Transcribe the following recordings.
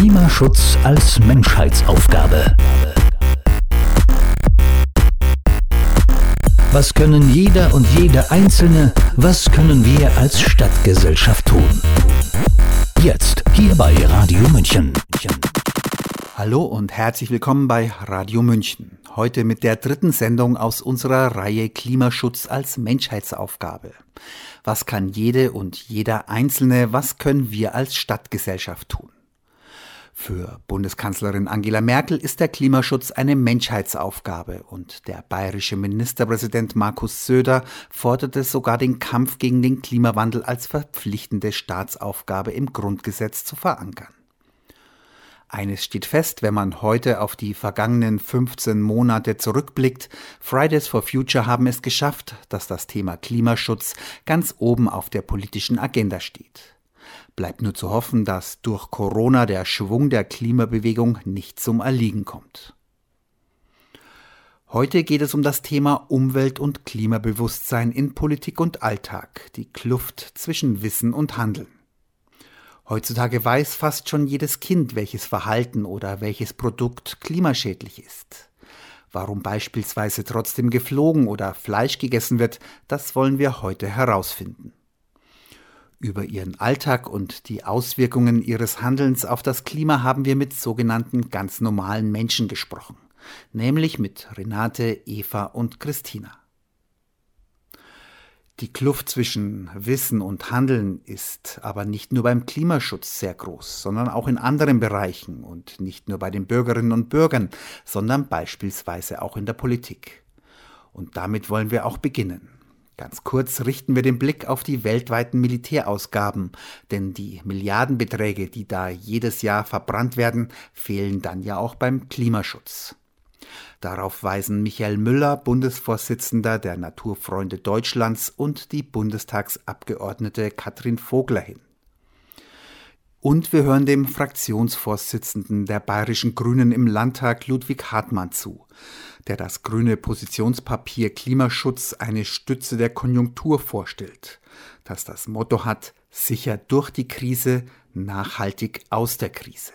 Klimaschutz als Menschheitsaufgabe. Was können jeder und jede Einzelne, was können wir als Stadtgesellschaft tun? Jetzt hier bei Radio München. Hallo und herzlich willkommen bei Radio München. Heute mit der dritten Sendung aus unserer Reihe Klimaschutz als Menschheitsaufgabe. Was kann jede und jeder Einzelne, was können wir als Stadtgesellschaft tun? Für Bundeskanzlerin Angela Merkel ist der Klimaschutz eine Menschheitsaufgabe und der bayerische Ministerpräsident Markus Söder forderte sogar den Kampf gegen den Klimawandel als verpflichtende Staatsaufgabe im Grundgesetz zu verankern. Eines steht fest, wenn man heute auf die vergangenen 15 Monate zurückblickt. Fridays for Future haben es geschafft, dass das Thema Klimaschutz ganz oben auf der politischen Agenda steht. Bleibt nur zu hoffen, dass durch Corona der Schwung der Klimabewegung nicht zum Erliegen kommt. Heute geht es um das Thema Umwelt- und Klimabewusstsein in Politik und Alltag, die Kluft zwischen Wissen und Handeln. Heutzutage weiß fast schon jedes Kind, welches Verhalten oder welches Produkt klimaschädlich ist. Warum beispielsweise trotzdem geflogen oder Fleisch gegessen wird, das wollen wir heute herausfinden. Über ihren Alltag und die Auswirkungen ihres Handelns auf das Klima haben wir mit sogenannten ganz normalen Menschen gesprochen, nämlich mit Renate, Eva und Christina. Die Kluft zwischen Wissen und Handeln ist aber nicht nur beim Klimaschutz sehr groß, sondern auch in anderen Bereichen und nicht nur bei den Bürgerinnen und Bürgern, sondern beispielsweise auch in der Politik. Und damit wollen wir auch beginnen. Ganz kurz richten wir den Blick auf die weltweiten Militärausgaben, denn die Milliardenbeträge, die da jedes Jahr verbrannt werden, fehlen dann ja auch beim Klimaschutz. Darauf weisen Michael Müller, Bundesvorsitzender der Naturfreunde Deutschlands, und die Bundestagsabgeordnete Katrin Vogler hin. Und wir hören dem Fraktionsvorsitzenden der Bayerischen Grünen im Landtag Ludwig Hartmann zu, der das grüne Positionspapier Klimaschutz eine Stütze der Konjunktur vorstellt, das das Motto hat, sicher durch die Krise, nachhaltig aus der Krise.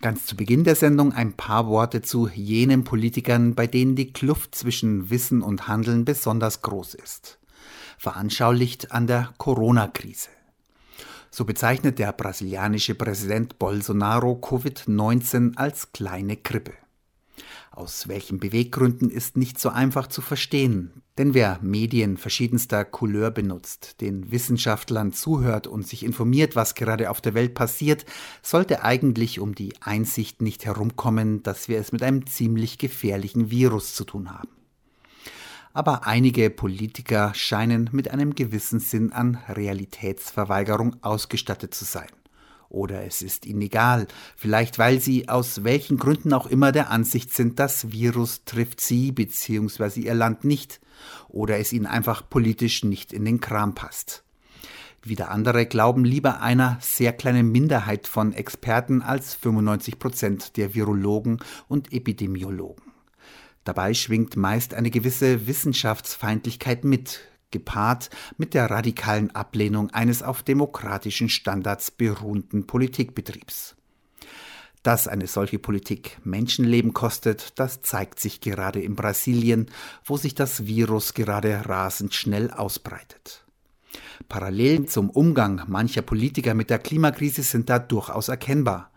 Ganz zu Beginn der Sendung ein paar Worte zu jenen Politikern, bei denen die Kluft zwischen Wissen und Handeln besonders groß ist. Veranschaulicht an der Corona-Krise. So bezeichnet der brasilianische Präsident Bolsonaro Covid-19 als kleine Grippe. Aus welchen Beweggründen ist nicht so einfach zu verstehen, denn wer Medien verschiedenster Couleur benutzt, den Wissenschaftlern zuhört und sich informiert, was gerade auf der Welt passiert, sollte eigentlich um die Einsicht nicht herumkommen, dass wir es mit einem ziemlich gefährlichen Virus zu tun haben. Aber einige Politiker scheinen mit einem gewissen Sinn an Realitätsverweigerung ausgestattet zu sein. Oder es ist ihnen egal, vielleicht weil sie aus welchen Gründen auch immer der Ansicht sind, das Virus trifft sie bzw. ihr Land nicht, oder es ihnen einfach politisch nicht in den Kram passt. Wieder andere glauben lieber einer sehr kleinen Minderheit von Experten als 95 Prozent der Virologen und Epidemiologen. Dabei schwingt meist eine gewisse Wissenschaftsfeindlichkeit mit, gepaart mit der radikalen Ablehnung eines auf demokratischen Standards beruhenden Politikbetriebs. Dass eine solche Politik Menschenleben kostet, das zeigt sich gerade in Brasilien, wo sich das Virus gerade rasend schnell ausbreitet. Parallelen zum Umgang mancher Politiker mit der Klimakrise sind da durchaus erkennbar.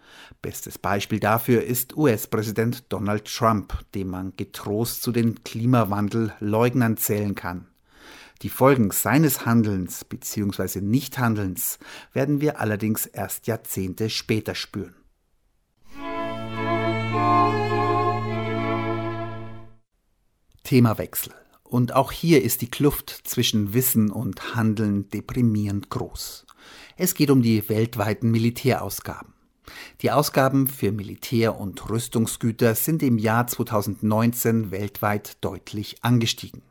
Bestes Beispiel dafür ist US-Präsident Donald Trump, den man getrost zu den Klimawandelleugnern zählen kann. Die Folgen seines Handelns bzw. Nichthandelns werden wir allerdings erst Jahrzehnte später spüren. Themawechsel. Und auch hier ist die Kluft zwischen Wissen und Handeln deprimierend groß. Es geht um die weltweiten Militärausgaben. Die Ausgaben für Militär- und Rüstungsgüter sind im Jahr 2019 weltweit deutlich angestiegen.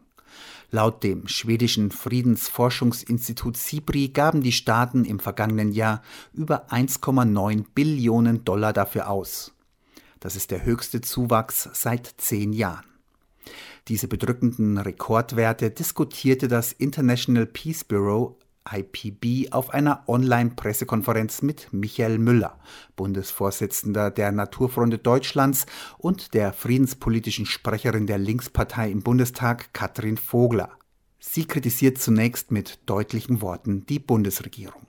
Laut dem schwedischen Friedensforschungsinstitut SIPRI gaben die Staaten im vergangenen Jahr über 1,9 Billionen Dollar dafür aus. Das ist der höchste Zuwachs seit zehn Jahren. Diese bedrückenden Rekordwerte diskutierte das International Peace Bureau IPB auf einer Online-Pressekonferenz mit Michael Müller, Bundesvorsitzender der Naturfreunde Deutschlands und der friedenspolitischen Sprecherin der Linkspartei im Bundestag, Katrin Vogler. Sie kritisiert zunächst mit deutlichen Worten die Bundesregierung.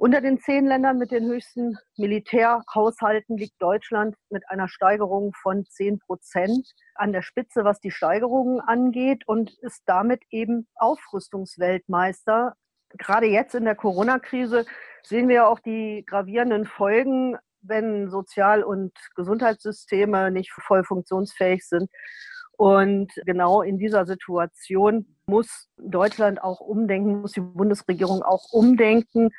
Unter den zehn Ländern mit den höchsten Militärhaushalten liegt Deutschland mit einer Steigerung von zehn Prozent an der Spitze, was die Steigerungen angeht und ist damit eben Aufrüstungsweltmeister. Gerade jetzt in der Corona-Krise sehen wir auch die gravierenden Folgen, wenn Sozial- und Gesundheitssysteme nicht voll funktionsfähig sind. Und genau in dieser Situation muss Deutschland auch umdenken, muss die Bundesregierung auch umdenken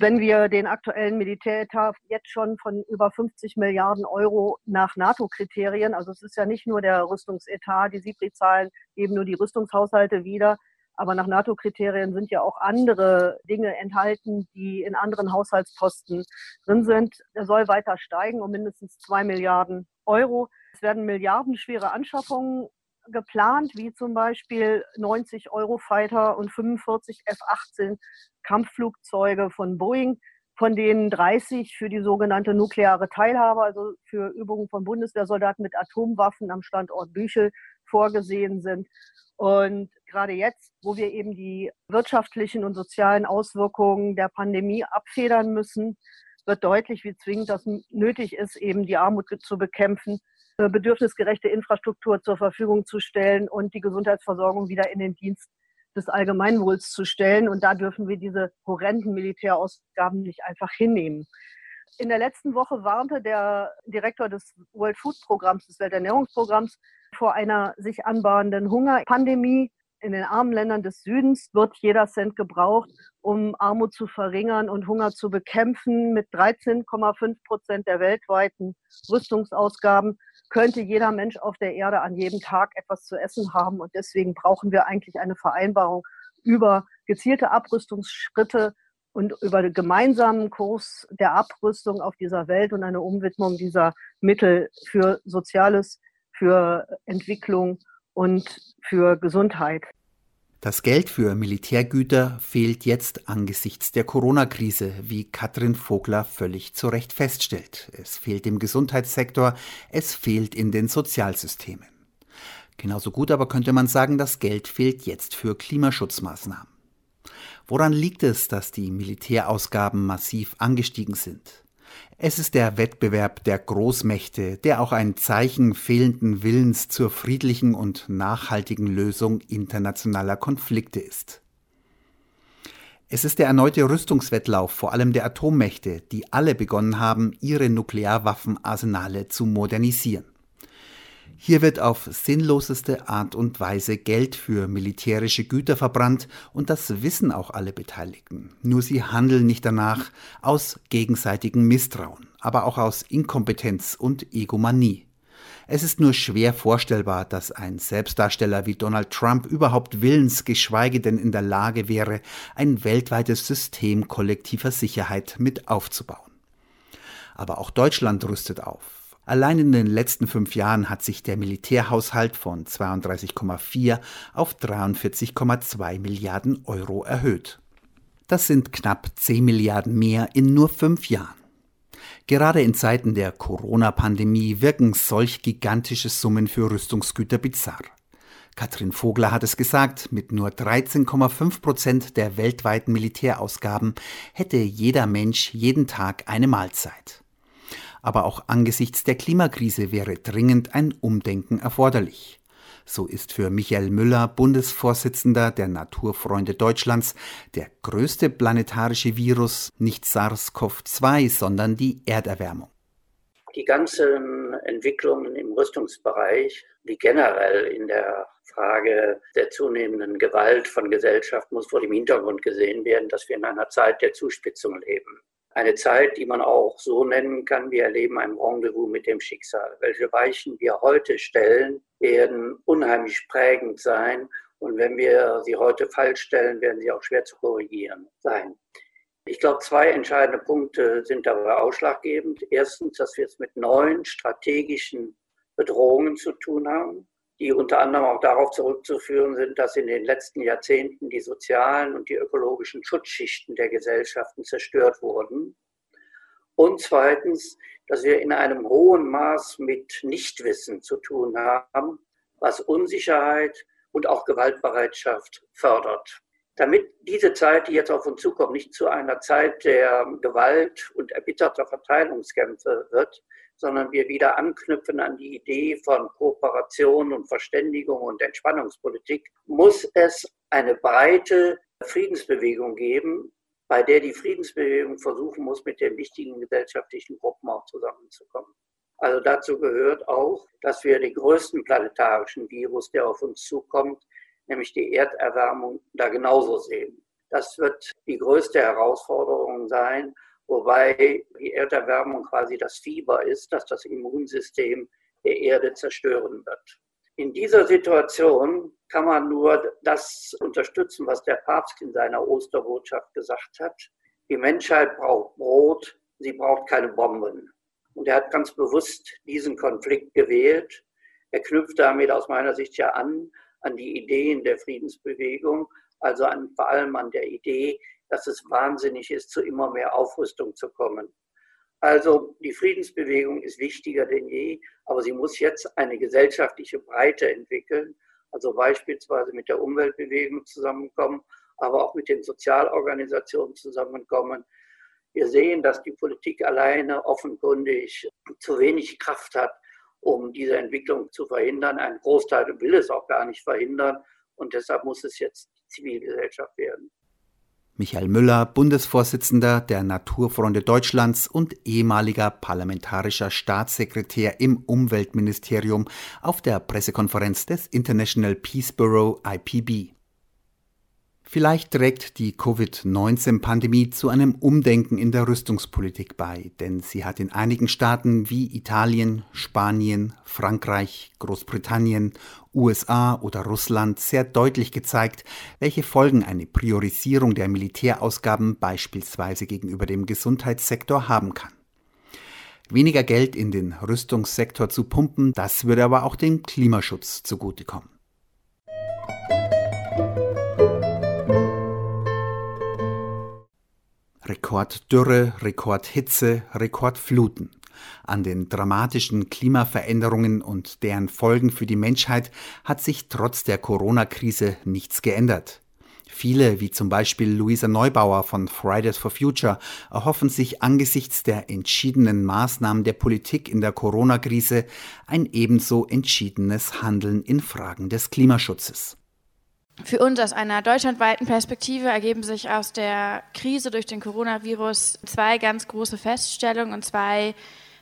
wenn wir den aktuellen Militäretat jetzt schon von über 50 Milliarden Euro nach NATO-Kriterien, also es ist ja nicht nur der Rüstungsetat, die SIPRI-Zahlen geben nur die Rüstungshaushalte wieder, aber nach NATO-Kriterien sind ja auch andere Dinge enthalten, die in anderen Haushaltsposten drin sind. Er soll weiter steigen um mindestens zwei Milliarden Euro. Es werden milliardenschwere Anschaffungen geplant, wie zum Beispiel 90 Eurofighter und 45 F-18 Kampfflugzeuge von Boeing, von denen 30 für die sogenannte nukleare Teilhabe, also für Übungen von Bundeswehrsoldaten mit Atomwaffen am Standort Büchel vorgesehen sind. Und gerade jetzt, wo wir eben die wirtschaftlichen und sozialen Auswirkungen der Pandemie abfedern müssen, wird deutlich, wie zwingend das nötig ist, eben die Armut zu bekämpfen bedürfnisgerechte Infrastruktur zur Verfügung zu stellen und die Gesundheitsversorgung wieder in den Dienst des Allgemeinwohls zu stellen. Und da dürfen wir diese horrenden Militärausgaben nicht einfach hinnehmen. In der letzten Woche warnte der Direktor des World Food Programms, des Welternährungsprogramms, vor einer sich anbahnenden Hungerpandemie. In den armen Ländern des Südens wird jeder Cent gebraucht, um Armut zu verringern und Hunger zu bekämpfen. Mit 13,5 Prozent der weltweiten Rüstungsausgaben könnte jeder Mensch auf der Erde an jedem Tag etwas zu essen haben. Und deswegen brauchen wir eigentlich eine Vereinbarung über gezielte Abrüstungsschritte und über den gemeinsamen Kurs der Abrüstung auf dieser Welt und eine Umwidmung dieser Mittel für Soziales, für Entwicklung und für Gesundheit. Das Geld für Militärgüter fehlt jetzt angesichts der Corona-Krise, wie Katrin Vogler völlig zu Recht feststellt. Es fehlt im Gesundheitssektor, es fehlt in den Sozialsystemen. Genauso gut aber könnte man sagen, das Geld fehlt jetzt für Klimaschutzmaßnahmen. Woran liegt es, dass die Militärausgaben massiv angestiegen sind? Es ist der Wettbewerb der Großmächte, der auch ein Zeichen fehlenden Willens zur friedlichen und nachhaltigen Lösung internationaler Konflikte ist. Es ist der erneute Rüstungswettlauf vor allem der Atommächte, die alle begonnen haben, ihre Nuklearwaffenarsenale zu modernisieren. Hier wird auf sinnloseste Art und Weise Geld für militärische Güter verbrannt und das wissen auch alle Beteiligten. Nur sie handeln nicht danach aus gegenseitigem Misstrauen, aber auch aus Inkompetenz und Egomanie. Es ist nur schwer vorstellbar, dass ein Selbstdarsteller wie Donald Trump überhaupt willens, geschweige denn in der Lage wäre, ein weltweites System kollektiver Sicherheit mit aufzubauen. Aber auch Deutschland rüstet auf. Allein in den letzten fünf Jahren hat sich der Militärhaushalt von 32,4 auf 43,2 Milliarden Euro erhöht. Das sind knapp 10 Milliarden mehr in nur fünf Jahren. Gerade in Zeiten der Corona-Pandemie wirken solch gigantische Summen für Rüstungsgüter bizarr. Katrin Vogler hat es gesagt, mit nur 13,5 Prozent der weltweiten Militärausgaben hätte jeder Mensch jeden Tag eine Mahlzeit aber auch angesichts der Klimakrise wäre dringend ein Umdenken erforderlich. So ist für Michael Müller, Bundesvorsitzender der Naturfreunde Deutschlands, der größte planetarische Virus nicht SARS-CoV-2, sondern die Erderwärmung. Die ganzen Entwicklungen im Rüstungsbereich, wie generell in der Frage der zunehmenden Gewalt von Gesellschaft, muss vor dem Hintergrund gesehen werden, dass wir in einer Zeit der Zuspitzung leben eine Zeit, die man auch so nennen kann, wir erleben ein Rendezvous mit dem Schicksal. Welche Weichen wir heute stellen, werden unheimlich prägend sein. Und wenn wir sie heute falsch stellen, werden sie auch schwer zu korrigieren sein. Ich glaube, zwei entscheidende Punkte sind dabei ausschlaggebend. Erstens, dass wir es mit neuen strategischen Bedrohungen zu tun haben, die unter anderem auch darauf zurückzuführen sind, dass in den letzten Jahrzehnten die sozialen und die ökologischen Schutzschichten der Gesellschaften zerstört wurden. Und zweitens, dass wir in einem hohen Maß mit Nichtwissen zu tun haben, was Unsicherheit und auch Gewaltbereitschaft fördert. Damit diese Zeit, die jetzt auf uns zukommt, nicht zu einer Zeit der Gewalt und erbitterter Verteilungskämpfe wird, sondern wir wieder anknüpfen an die Idee von Kooperation und Verständigung und Entspannungspolitik, muss es eine breite Friedensbewegung geben, bei der die Friedensbewegung versuchen muss, mit den wichtigen gesellschaftlichen Gruppen auch zusammenzukommen. Also dazu gehört auch, dass wir den größten planetarischen Virus, der auf uns zukommt, nämlich die Erderwärmung, da genauso sehen. Das wird die größte Herausforderung sein, wobei die Erderwärmung quasi das Fieber ist, das das Immunsystem der Erde zerstören wird. In dieser Situation kann man nur das unterstützen, was der Papst in seiner Osterbotschaft gesagt hat. Die Menschheit braucht Brot, sie braucht keine Bomben. Und er hat ganz bewusst diesen Konflikt gewählt. Er knüpft damit aus meiner Sicht ja an an die Ideen der Friedensbewegung, also an, vor allem an der Idee, dass es wahnsinnig ist, zu immer mehr Aufrüstung zu kommen. Also die Friedensbewegung ist wichtiger denn je, aber sie muss jetzt eine gesellschaftliche Breite entwickeln, also beispielsweise mit der Umweltbewegung zusammenkommen, aber auch mit den Sozialorganisationen zusammenkommen. Wir sehen, dass die Politik alleine offenkundig zu wenig Kraft hat, um diese Entwicklung zu verhindern. Ein Großteil will es auch gar nicht verhindern und deshalb muss es jetzt die Zivilgesellschaft werden. Michael Müller, Bundesvorsitzender der Naturfreunde Deutschlands und ehemaliger parlamentarischer Staatssekretär im Umweltministerium auf der Pressekonferenz des International Peace Bureau IPB. Vielleicht trägt die Covid-19-Pandemie zu einem Umdenken in der Rüstungspolitik bei, denn sie hat in einigen Staaten wie Italien, Spanien, Frankreich, Großbritannien, USA oder Russland sehr deutlich gezeigt, welche Folgen eine Priorisierung der Militärausgaben beispielsweise gegenüber dem Gesundheitssektor haben kann. Weniger Geld in den Rüstungssektor zu pumpen, das würde aber auch dem Klimaschutz zugutekommen. Rekorddürre, Rekordhitze, Rekordfluten. An den dramatischen Klimaveränderungen und deren Folgen für die Menschheit hat sich trotz der Corona-Krise nichts geändert. Viele, wie zum Beispiel Luisa Neubauer von Fridays for Future, erhoffen sich angesichts der entschiedenen Maßnahmen der Politik in der Corona-Krise ein ebenso entschiedenes Handeln in Fragen des Klimaschutzes. Für uns aus einer deutschlandweiten Perspektive ergeben sich aus der Krise durch den Coronavirus zwei ganz große Feststellungen und zwei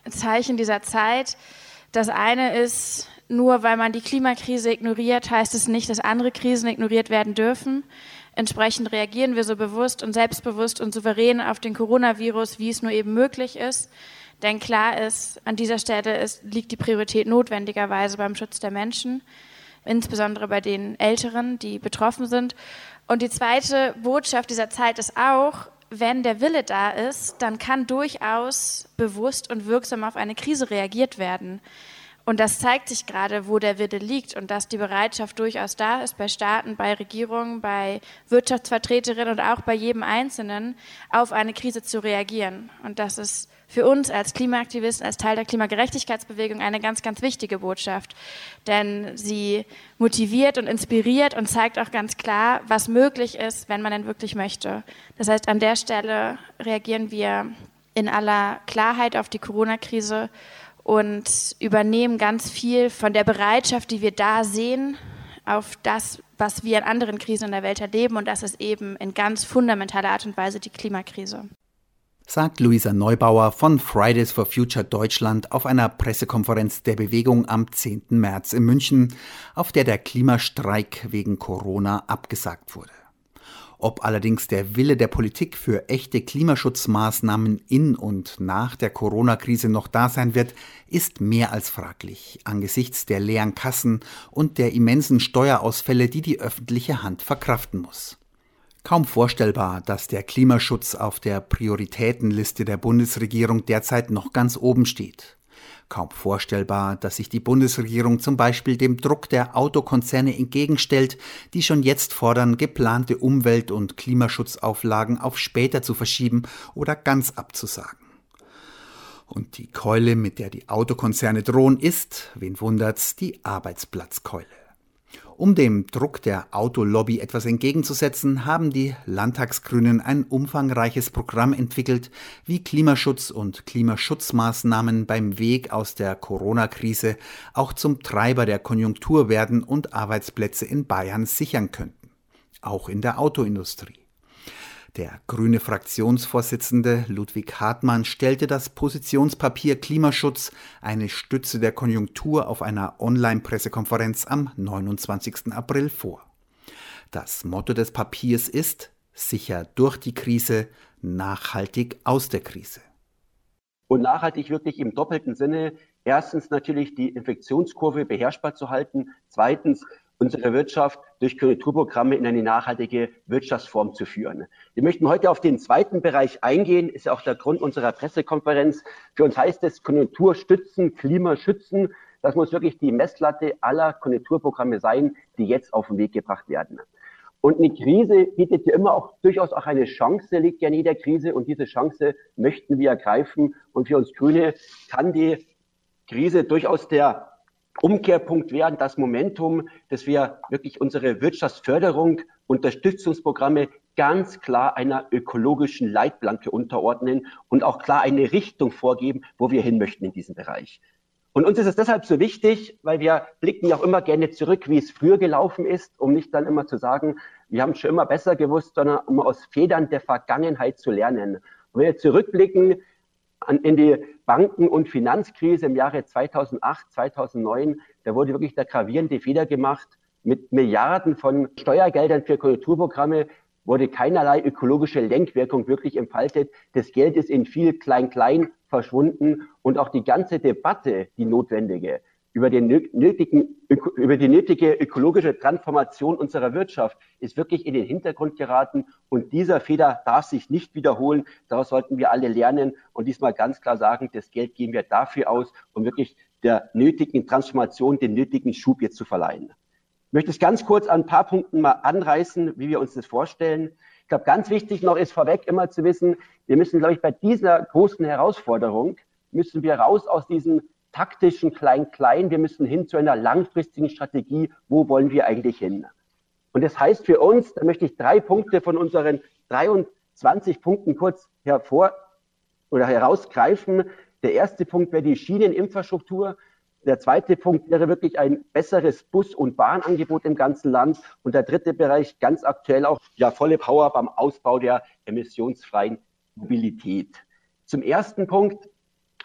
Zeichen dieser Zeit. Das eine ist, nur weil man die Klimakrise ignoriert, heißt es nicht, dass andere Krisen ignoriert werden dürfen. Entsprechend reagieren wir so bewusst und selbstbewusst und souverän auf den Coronavirus, wie es nur eben möglich ist. Denn klar ist, an dieser Stelle ist, liegt die Priorität notwendigerweise beim Schutz der Menschen insbesondere bei den Älteren, die betroffen sind. Und die zweite Botschaft dieser Zeit ist auch, wenn der Wille da ist, dann kann durchaus bewusst und wirksam auf eine Krise reagiert werden. Und das zeigt sich gerade, wo der Wille liegt und dass die Bereitschaft durchaus da ist bei Staaten, bei Regierungen, bei Wirtschaftsvertreterinnen und auch bei jedem Einzelnen, auf eine Krise zu reagieren. Und das ist für uns als Klimaaktivisten, als Teil der Klimagerechtigkeitsbewegung eine ganz, ganz wichtige Botschaft. Denn sie motiviert und inspiriert und zeigt auch ganz klar, was möglich ist, wenn man denn wirklich möchte. Das heißt, an der Stelle reagieren wir in aller Klarheit auf die Corona-Krise und übernehmen ganz viel von der Bereitschaft, die wir da sehen, auf das, was wir in anderen Krisen in der Welt erleben. Und das ist eben in ganz fundamentaler Art und Weise die Klimakrise sagt Luisa Neubauer von Fridays for Future Deutschland auf einer Pressekonferenz der Bewegung am 10. März in München, auf der der Klimastreik wegen Corona abgesagt wurde. Ob allerdings der Wille der Politik für echte Klimaschutzmaßnahmen in und nach der Corona-Krise noch da sein wird, ist mehr als fraglich angesichts der leeren Kassen und der immensen Steuerausfälle, die die öffentliche Hand verkraften muss. Kaum vorstellbar, dass der Klimaschutz auf der Prioritätenliste der Bundesregierung derzeit noch ganz oben steht. Kaum vorstellbar, dass sich die Bundesregierung zum Beispiel dem Druck der Autokonzerne entgegenstellt, die schon jetzt fordern, geplante Umwelt- und Klimaschutzauflagen auf später zu verschieben oder ganz abzusagen. Und die Keule, mit der die Autokonzerne drohen, ist, wen wundert's, die Arbeitsplatzkeule. Um dem Druck der Autolobby etwas entgegenzusetzen, haben die Landtagsgrünen ein umfangreiches Programm entwickelt, wie Klimaschutz und Klimaschutzmaßnahmen beim Weg aus der Corona-Krise auch zum Treiber der Konjunktur werden und Arbeitsplätze in Bayern sichern könnten. Auch in der Autoindustrie. Der grüne Fraktionsvorsitzende Ludwig Hartmann stellte das Positionspapier Klimaschutz, eine Stütze der Konjunktur, auf einer Online-Pressekonferenz am 29. April vor. Das Motto des Papiers ist sicher durch die Krise, nachhaltig aus der Krise. Und nachhaltig wirklich im doppelten Sinne. Erstens natürlich die Infektionskurve beherrschbar zu halten. Zweitens unsere Wirtschaft durch Konjunkturprogramme in eine nachhaltige Wirtschaftsform zu führen. Wir möchten heute auf den zweiten Bereich eingehen, ist ja auch der Grund unserer Pressekonferenz. Für uns heißt es Konjunktur stützen, Klima schützen. Das muss wirklich die Messlatte aller Konjunkturprogramme sein, die jetzt auf den Weg gebracht werden. Und eine Krise bietet ja immer auch durchaus auch eine Chance, liegt ja in jeder Krise. Und diese Chance möchten wir ergreifen. Und für uns Grüne kann die Krise durchaus der Umkehrpunkt werden, das Momentum, dass wir wirklich unsere Wirtschaftsförderung, Unterstützungsprogramme ganz klar einer ökologischen Leitplanke unterordnen und auch klar eine Richtung vorgeben, wo wir hin möchten in diesem Bereich. Und uns ist es deshalb so wichtig, weil wir blicken ja auch immer gerne zurück, wie es früher gelaufen ist, um nicht dann immer zu sagen, wir haben schon immer besser gewusst, sondern um aus Federn der Vergangenheit zu lernen. Und wenn wir zurückblicken, an, in die Banken- und Finanzkrise im Jahre 2008, 2009, da wurde wirklich der gravierende Fehler gemacht. Mit Milliarden von Steuergeldern für Konjunkturprogramme wurde keinerlei ökologische Lenkwirkung wirklich entfaltet. Das Geld ist in viel Klein-Klein verschwunden und auch die ganze Debatte, die notwendige, über, den nötigen, über die nötige ökologische Transformation unserer Wirtschaft ist wirklich in den Hintergrund geraten. Und dieser Fehler darf sich nicht wiederholen. Daraus sollten wir alle lernen und diesmal ganz klar sagen, das Geld geben wir dafür aus, um wirklich der nötigen Transformation den nötigen Schub jetzt zu verleihen. Ich möchte es ganz kurz an ein paar Punkten mal anreißen, wie wir uns das vorstellen. Ich glaube, ganz wichtig noch ist vorweg immer zu wissen, wir müssen, glaube ich, bei dieser großen Herausforderung, müssen wir raus aus diesen taktischen Klein-Klein. Wir müssen hin zu einer langfristigen Strategie. Wo wollen wir eigentlich hin? Und das heißt für uns, da möchte ich drei Punkte von unseren 23 Punkten kurz hervor oder herausgreifen. Der erste Punkt wäre die Schieneninfrastruktur. Der zweite Punkt wäre wirklich ein besseres Bus- und Bahnangebot im ganzen Land. Und der dritte Bereich, ganz aktuell auch, ja, volle Power beim Ausbau der emissionsfreien Mobilität. Zum ersten Punkt,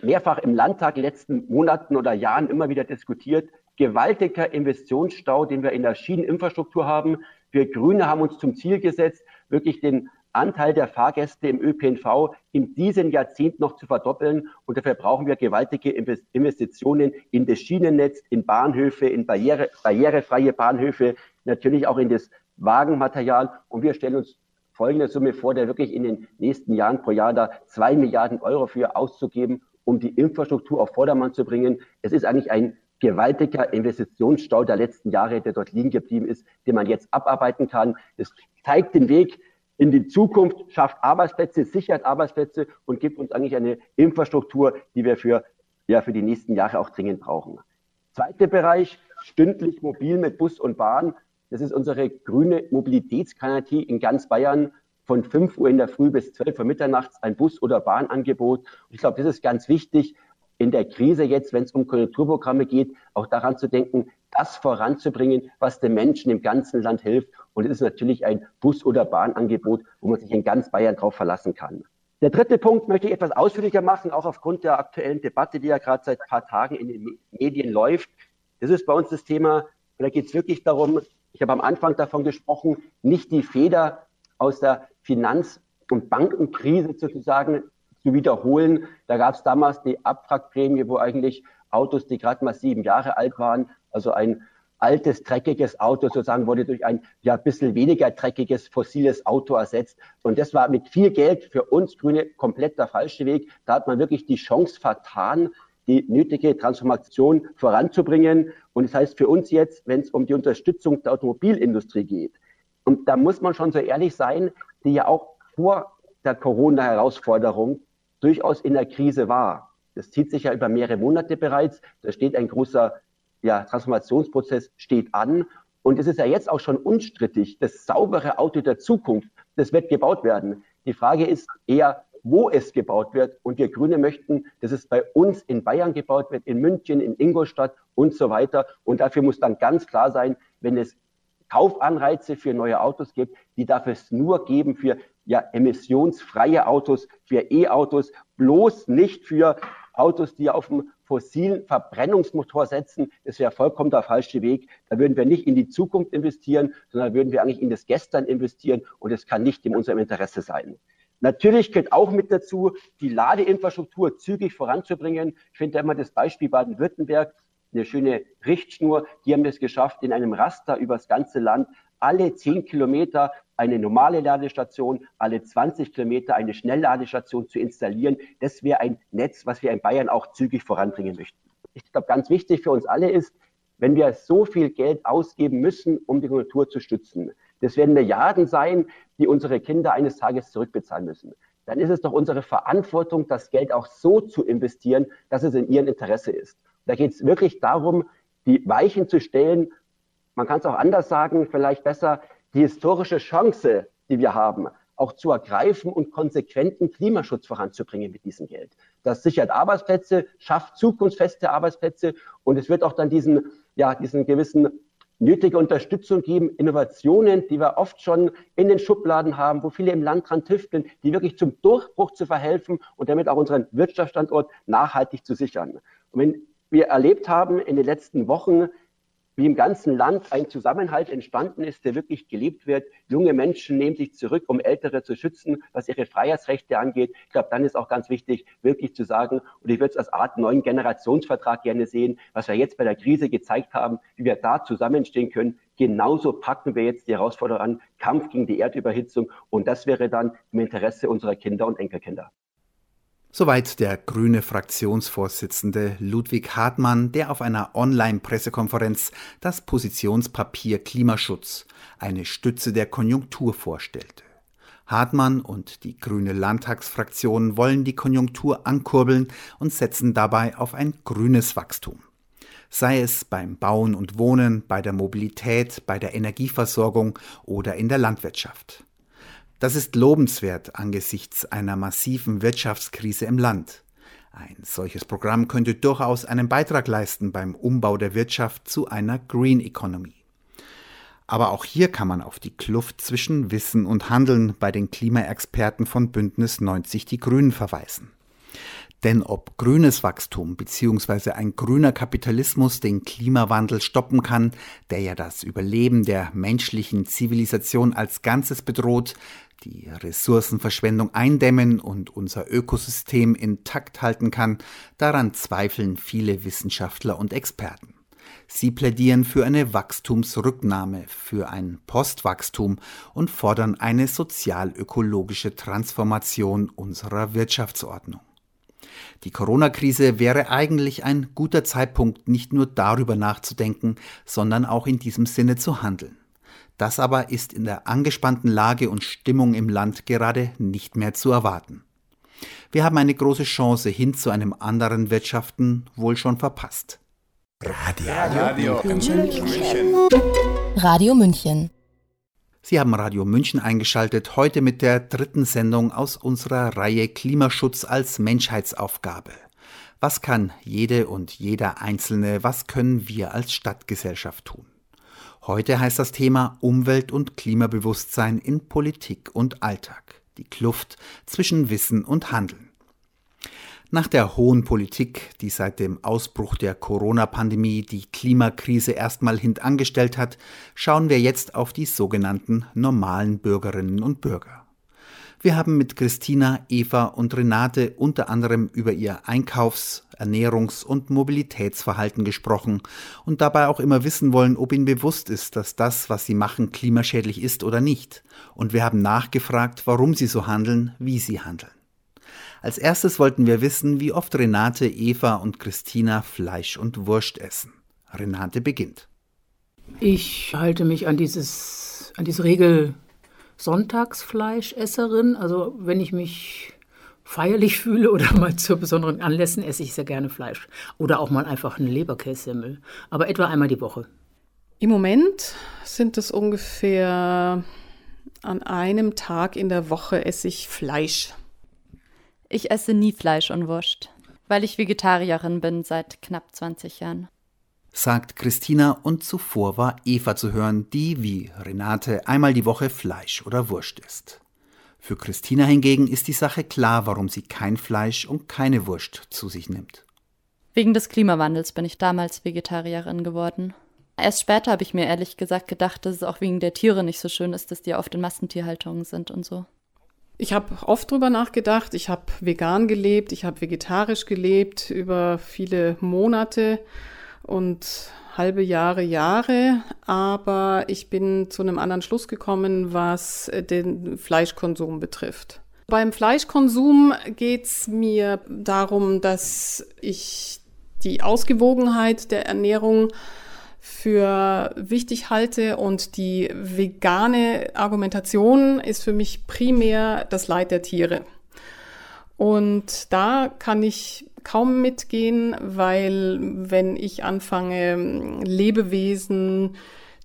mehrfach im Landtag in den letzten Monaten oder Jahren immer wieder diskutiert. Gewaltiger Investitionsstau, den wir in der Schieneninfrastruktur haben. Wir Grüne haben uns zum Ziel gesetzt, wirklich den Anteil der Fahrgäste im ÖPNV in diesem Jahrzehnt noch zu verdoppeln. Und dafür brauchen wir gewaltige Investitionen in das Schienennetz, in Bahnhöfe, in barriere, barrierefreie Bahnhöfe, natürlich auch in das Wagenmaterial. Und wir stellen uns folgende Summe vor, der wirklich in den nächsten Jahren pro Jahr da zwei Milliarden Euro für auszugeben, um die Infrastruktur auf Vordermann zu bringen. Es ist eigentlich ein gewaltiger Investitionsstau der letzten Jahre, der dort liegen geblieben ist, den man jetzt abarbeiten kann. Es zeigt den Weg in die Zukunft, schafft Arbeitsplätze, sichert Arbeitsplätze und gibt uns eigentlich eine Infrastruktur, die wir für, ja, für die nächsten Jahre auch dringend brauchen. Zweiter Bereich, stündlich mobil mit Bus und Bahn. Das ist unsere grüne Mobilitätsgarantie in ganz Bayern von 5 Uhr in der Früh bis 12 Uhr mitternachts ein Bus- oder Bahnangebot. Und ich glaube, das ist ganz wichtig in der Krise jetzt, wenn es um Konjunkturprogramme geht, auch daran zu denken, das voranzubringen, was den Menschen im ganzen Land hilft. Und es ist natürlich ein Bus- oder Bahnangebot, wo man sich in ganz Bayern darauf verlassen kann. Der dritte Punkt möchte ich etwas ausführlicher machen, auch aufgrund der aktuellen Debatte, die ja gerade seit ein paar Tagen in den Medien läuft. Das ist bei uns das Thema, und da geht es wirklich darum, ich habe am Anfang davon gesprochen, nicht die Feder aus der Finanz- und Bankenkrise sozusagen zu wiederholen. Da gab es damals die Abwrackprämie, wo eigentlich Autos, die gerade mal sieben Jahre alt waren, also ein altes, dreckiges Auto sozusagen wurde durch ein ja bisschen weniger dreckiges, fossiles Auto ersetzt. Und das war mit viel Geld für uns Grüne komplett der falsche Weg. Da hat man wirklich die Chance vertan, die nötige Transformation voranzubringen. Und das heißt für uns jetzt, wenn es um die Unterstützung der Automobilindustrie geht, und da muss man schon so ehrlich sein, die ja auch vor der Corona-Herausforderung durchaus in der Krise war. Das zieht sich ja über mehrere Monate bereits. Da steht ein großer ja, Transformationsprozess steht an. Und es ist ja jetzt auch schon unstrittig, das saubere Auto der Zukunft, das wird gebaut werden. Die Frage ist eher, wo es gebaut wird. Und wir Grüne möchten, dass es bei uns in Bayern gebaut wird, in München, in Ingolstadt und so weiter. Und dafür muss dann ganz klar sein, wenn es Kaufanreize für neue Autos gibt, die darf es nur geben für ja, emissionsfreie Autos, für E-Autos, bloß nicht für Autos, die auf dem fossilen Verbrennungsmotor setzen. Das wäre vollkommen der falsche Weg. Da würden wir nicht in die Zukunft investieren, sondern würden wir eigentlich in das Gestern investieren und es kann nicht in unserem Interesse sein. Natürlich gehört auch mit dazu, die Ladeinfrastruktur zügig voranzubringen. Ich finde immer das Beispiel Baden-Württemberg, eine schöne Richtschnur. Die haben es geschafft, in einem Raster übers ganze Land alle zehn Kilometer eine normale Ladestation, alle 20 Kilometer eine Schnellladestation zu installieren. Das wäre ein Netz, was wir in Bayern auch zügig voranbringen möchten. Ich glaube, ganz wichtig für uns alle ist, wenn wir so viel Geld ausgeben müssen, um die Kultur zu stützen, das werden Milliarden sein, die unsere Kinder eines Tages zurückbezahlen müssen. Dann ist es doch unsere Verantwortung, das Geld auch so zu investieren, dass es in ihrem Interesse ist. Da geht es wirklich darum, die Weichen zu stellen. Man kann es auch anders sagen, vielleicht besser, die historische Chance, die wir haben, auch zu ergreifen und konsequenten Klimaschutz voranzubringen mit diesem Geld. Das sichert Arbeitsplätze, schafft zukunftsfeste Arbeitsplätze und es wird auch dann diesen, ja, diesen gewissen nötige Unterstützung geben, Innovationen, die wir oft schon in den Schubladen haben, wo viele im Land dran tüfteln, die wirklich zum Durchbruch zu verhelfen und damit auch unseren Wirtschaftsstandort nachhaltig zu sichern. Und wenn wir erlebt haben in den letzten Wochen, wie im ganzen Land ein Zusammenhalt entstanden ist, der wirklich gelebt wird. Junge Menschen nehmen sich zurück, um Ältere zu schützen, was ihre Freiheitsrechte angeht. Ich glaube, dann ist auch ganz wichtig, wirklich zu sagen, und ich würde es als Art neuen Generationsvertrag gerne sehen, was wir jetzt bei der Krise gezeigt haben, wie wir da zusammenstehen können. Genauso packen wir jetzt die Herausforderung an, Kampf gegen die Erdüberhitzung. Und das wäre dann im Interesse unserer Kinder und Enkelkinder. Soweit der grüne Fraktionsvorsitzende Ludwig Hartmann, der auf einer Online-Pressekonferenz das Positionspapier Klimaschutz, eine Stütze der Konjunktur vorstellte. Hartmann und die grüne Landtagsfraktion wollen die Konjunktur ankurbeln und setzen dabei auf ein grünes Wachstum. Sei es beim Bauen und Wohnen, bei der Mobilität, bei der Energieversorgung oder in der Landwirtschaft. Das ist lobenswert angesichts einer massiven Wirtschaftskrise im Land. Ein solches Programm könnte durchaus einen Beitrag leisten beim Umbau der Wirtschaft zu einer Green Economy. Aber auch hier kann man auf die Kluft zwischen Wissen und Handeln bei den Klimaexperten von Bündnis 90 Die Grünen verweisen. Denn ob grünes Wachstum bzw. ein grüner Kapitalismus den Klimawandel stoppen kann, der ja das Überleben der menschlichen Zivilisation als Ganzes bedroht, die Ressourcenverschwendung eindämmen und unser Ökosystem intakt halten kann, daran zweifeln viele Wissenschaftler und Experten. Sie plädieren für eine Wachstumsrücknahme, für ein Postwachstum und fordern eine sozialökologische Transformation unserer Wirtschaftsordnung. Die Corona-Krise wäre eigentlich ein guter Zeitpunkt, nicht nur darüber nachzudenken, sondern auch in diesem Sinne zu handeln. Das aber ist in der angespannten Lage und Stimmung im Land gerade nicht mehr zu erwarten. Wir haben eine große Chance hin zu einem anderen Wirtschaften wohl schon verpasst. Radio, Radio. München. Radio München. Sie haben Radio München eingeschaltet, heute mit der dritten Sendung aus unserer Reihe Klimaschutz als Menschheitsaufgabe. Was kann jede und jeder Einzelne, was können wir als Stadtgesellschaft tun? Heute heißt das Thema Umwelt- und Klimabewusstsein in Politik und Alltag. Die Kluft zwischen Wissen und Handeln. Nach der hohen Politik, die seit dem Ausbruch der Corona-Pandemie die Klimakrise erstmal hintangestellt hat, schauen wir jetzt auf die sogenannten normalen Bürgerinnen und Bürger. Wir haben mit Christina, Eva und Renate unter anderem über ihr Einkaufs-, Ernährungs- und Mobilitätsverhalten gesprochen und dabei auch immer wissen wollen, ob ihnen bewusst ist, dass das, was sie machen, klimaschädlich ist oder nicht. Und wir haben nachgefragt, warum sie so handeln, wie sie handeln. Als erstes wollten wir wissen, wie oft Renate, Eva und Christina Fleisch und Wurst essen. Renate beginnt. Ich halte mich an dieses, an diese Regel Sonntagsfleischesserin. Also wenn ich mich feierlich fühle oder mal zu besonderen Anlässen, esse ich sehr gerne Fleisch. Oder auch mal einfach einen Leberkässemmel. Aber etwa einmal die Woche. Im Moment sind es ungefähr an einem Tag in der Woche esse ich Fleisch. Ich esse nie Fleisch und Wurst, weil ich Vegetarierin bin seit knapp 20 Jahren. Sagt Christina und zuvor war Eva zu hören, die wie Renate einmal die Woche Fleisch oder Wurst isst. Für Christina hingegen ist die Sache klar, warum sie kein Fleisch und keine Wurst zu sich nimmt. Wegen des Klimawandels bin ich damals Vegetarierin geworden. Erst später habe ich mir ehrlich gesagt gedacht, dass es auch wegen der Tiere nicht so schön ist, dass die oft in Massentierhaltungen sind und so. Ich habe oft drüber nachgedacht. Ich habe vegan gelebt, ich habe vegetarisch gelebt über viele Monate und halbe Jahre, Jahre. Aber ich bin zu einem anderen Schluss gekommen, was den Fleischkonsum betrifft. Beim Fleischkonsum geht es mir darum, dass ich die Ausgewogenheit der Ernährung für wichtig halte und die vegane Argumentation ist für mich primär das Leid der Tiere. Und da kann ich kaum mitgehen, weil wenn ich anfange, Lebewesen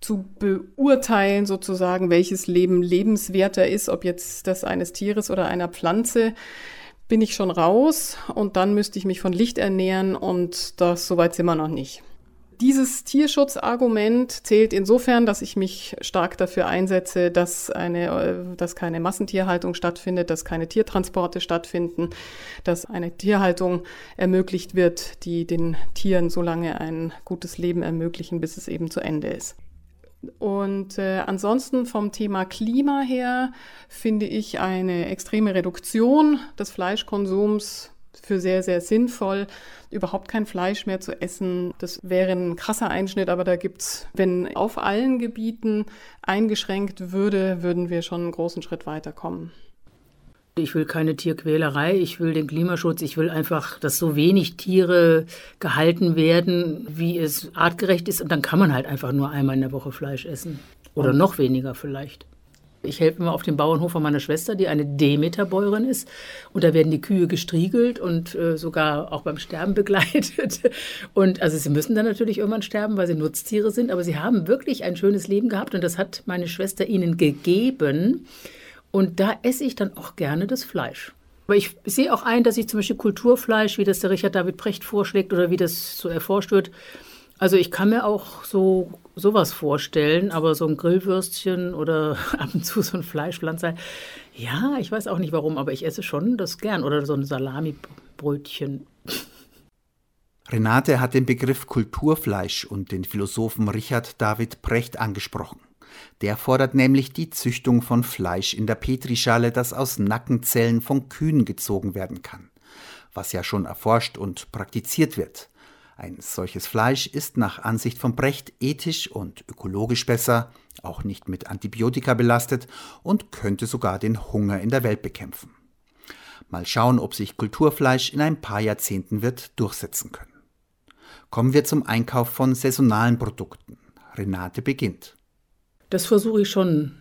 zu beurteilen, sozusagen, welches Leben lebenswerter ist, ob jetzt das eines Tieres oder einer Pflanze, bin ich schon raus und dann müsste ich mich von Licht ernähren und das soweit sind wir noch nicht. Dieses Tierschutzargument zählt insofern, dass ich mich stark dafür einsetze, dass, eine, äh, dass keine Massentierhaltung stattfindet, dass keine Tiertransporte stattfinden, dass eine Tierhaltung ermöglicht wird, die den Tieren so lange ein gutes Leben ermöglichen, bis es eben zu Ende ist. Und äh, ansonsten vom Thema Klima her finde ich eine extreme Reduktion des Fleischkonsums für sehr, sehr sinnvoll, überhaupt kein Fleisch mehr zu essen. Das wäre ein krasser Einschnitt, aber da gibt's, wenn auf allen Gebieten eingeschränkt würde, würden wir schon einen großen Schritt weiterkommen. Ich will keine Tierquälerei, ich will den Klimaschutz, ich will einfach, dass so wenig Tiere gehalten werden, wie es artgerecht ist. Und dann kann man halt einfach nur einmal in der Woche Fleisch essen. Oder noch weniger vielleicht. Ich helfe immer auf dem Bauernhof von meiner Schwester, die eine Demeterbäuerin ist. Und da werden die Kühe gestriegelt und äh, sogar auch beim Sterben begleitet. Und also sie müssen dann natürlich irgendwann sterben, weil sie Nutztiere sind. Aber sie haben wirklich ein schönes Leben gehabt und das hat meine Schwester ihnen gegeben. Und da esse ich dann auch gerne das Fleisch. Aber ich sehe auch ein, dass ich zum Beispiel Kulturfleisch, wie das der Richard David Precht vorschlägt oder wie das so erforscht wird, also ich kann mir auch so sowas vorstellen, aber so ein Grillwürstchen oder ab und zu so ein Fleischpflanzer, ja, ich weiß auch nicht warum, aber ich esse schon das gern oder so ein Salamibrötchen. Renate hat den Begriff Kulturfleisch und den Philosophen Richard David Precht angesprochen. Der fordert nämlich die Züchtung von Fleisch in der Petrischale, das aus Nackenzellen von Kühen gezogen werden kann, was ja schon erforscht und praktiziert wird. Ein solches Fleisch ist nach Ansicht von Brecht ethisch und ökologisch besser, auch nicht mit Antibiotika belastet und könnte sogar den Hunger in der Welt bekämpfen. Mal schauen, ob sich Kulturfleisch in ein paar Jahrzehnten wird durchsetzen können. Kommen wir zum Einkauf von saisonalen Produkten. Renate beginnt. Das versuche ich schon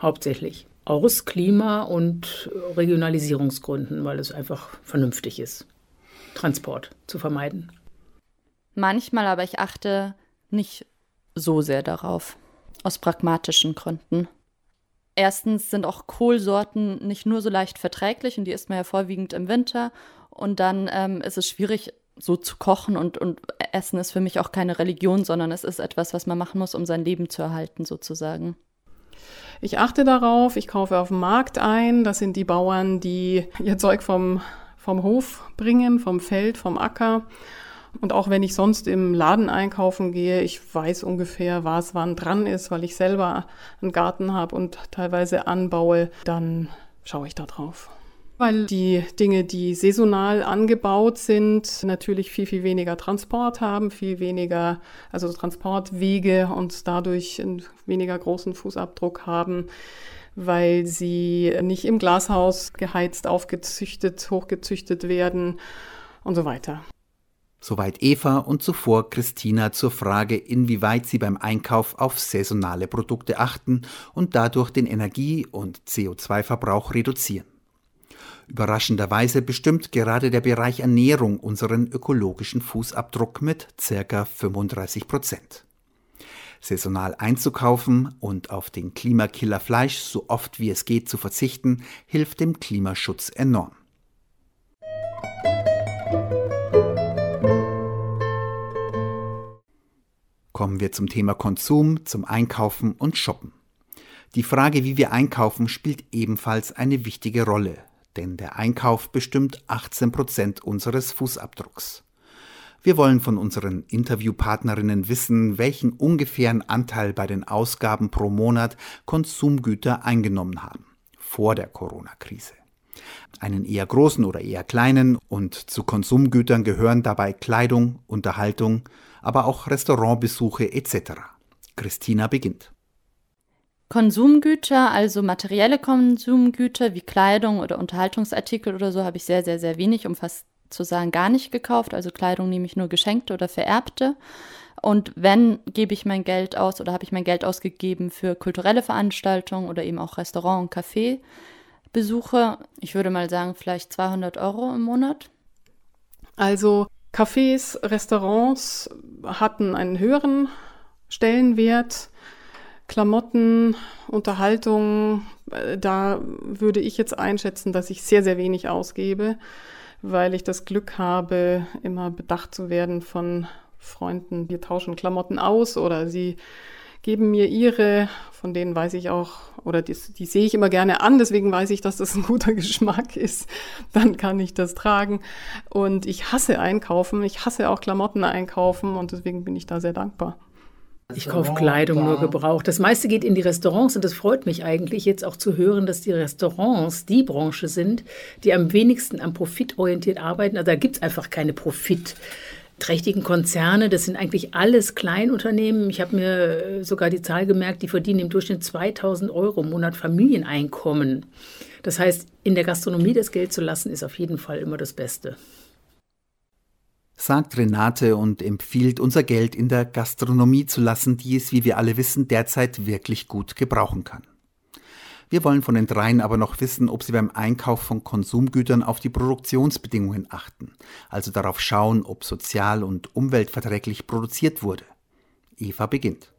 hauptsächlich. Aus Klima- und Regionalisierungsgründen, weil es einfach vernünftig ist, Transport zu vermeiden. Manchmal aber ich achte nicht so sehr darauf. Aus pragmatischen Gründen. Erstens sind auch Kohlsorten nicht nur so leicht verträglich und die isst man ja vorwiegend im Winter. Und dann ähm, ist es schwierig, so zu kochen und, und Essen ist für mich auch keine Religion, sondern es ist etwas, was man machen muss, um sein Leben zu erhalten, sozusagen. Ich achte darauf, ich kaufe auf dem Markt ein. Das sind die Bauern, die ihr Zeug vom, vom Hof bringen, vom Feld, vom Acker. Und auch wenn ich sonst im Laden einkaufen gehe, ich weiß ungefähr, was wann dran ist, weil ich selber einen Garten habe und teilweise anbaue, dann schaue ich da drauf. Weil die Dinge, die saisonal angebaut sind, natürlich viel, viel weniger Transport haben, viel weniger, also Transportwege und dadurch einen weniger großen Fußabdruck haben weil sie nicht im Glashaus geheizt, aufgezüchtet, hochgezüchtet werden und so weiter. Soweit Eva und zuvor Christina zur Frage, inwieweit sie beim Einkauf auf saisonale Produkte achten und dadurch den Energie- und CO2-Verbrauch reduzieren. Überraschenderweise bestimmt gerade der Bereich Ernährung unseren ökologischen Fußabdruck mit ca. 35 Prozent. Saisonal einzukaufen und auf den Klimakiller Fleisch so oft wie es geht zu verzichten, hilft dem Klimaschutz enorm. Kommen wir zum Thema Konsum, zum Einkaufen und Shoppen. Die Frage, wie wir einkaufen, spielt ebenfalls eine wichtige Rolle, denn der Einkauf bestimmt 18 Prozent unseres Fußabdrucks. Wir wollen von unseren Interviewpartnerinnen wissen, welchen ungefähren Anteil bei den Ausgaben pro Monat Konsumgüter eingenommen haben, vor der Corona-Krise. Einen eher großen oder eher kleinen und zu Konsumgütern gehören dabei Kleidung, Unterhaltung, aber auch Restaurantbesuche etc. Christina beginnt. Konsumgüter, also materielle Konsumgüter wie Kleidung oder Unterhaltungsartikel oder so, habe ich sehr, sehr, sehr wenig, um fast zu sagen, gar nicht gekauft. Also Kleidung nehme ich nur geschenkte oder vererbte. Und wenn, gebe ich mein Geld aus oder habe ich mein Geld ausgegeben für kulturelle Veranstaltungen oder eben auch Restaurant- und Café-Besuche. Ich würde mal sagen, vielleicht 200 Euro im Monat. Also Cafés, Restaurants hatten einen höheren Stellenwert. Klamotten, Unterhaltung, äh, da würde ich jetzt einschätzen, dass ich sehr, sehr wenig ausgebe, weil ich das Glück habe, immer bedacht zu werden von Freunden. Wir tauschen Klamotten aus oder sie geben mir ihre, von denen weiß ich auch, oder die, die sehe ich immer gerne an, deswegen weiß ich, dass das ein guter Geschmack ist. Dann kann ich das tragen. Und ich hasse einkaufen, ich hasse auch Klamotten einkaufen und deswegen bin ich da sehr dankbar. Ich kaufe Kleidung nur gebraucht. Das meiste geht in die Restaurants und das freut mich eigentlich jetzt auch zu hören, dass die Restaurants die Branche sind, die am wenigsten am Profit orientiert arbeiten. Also da gibt es einfach keine profitträchtigen Konzerne. Das sind eigentlich alles Kleinunternehmen. Ich habe mir äh, sogar die Zahl gemerkt, die verdienen im Durchschnitt 2000 Euro im Monat Familieneinkommen. Das heißt, in der Gastronomie das Geld zu lassen, ist auf jeden Fall immer das Beste sagt Renate und empfiehlt, unser Geld in der Gastronomie zu lassen, die es, wie wir alle wissen, derzeit wirklich gut gebrauchen kann. Wir wollen von den dreien aber noch wissen, ob sie beim Einkauf von Konsumgütern auf die Produktionsbedingungen achten, also darauf schauen, ob sozial und umweltverträglich produziert wurde. Eva beginnt.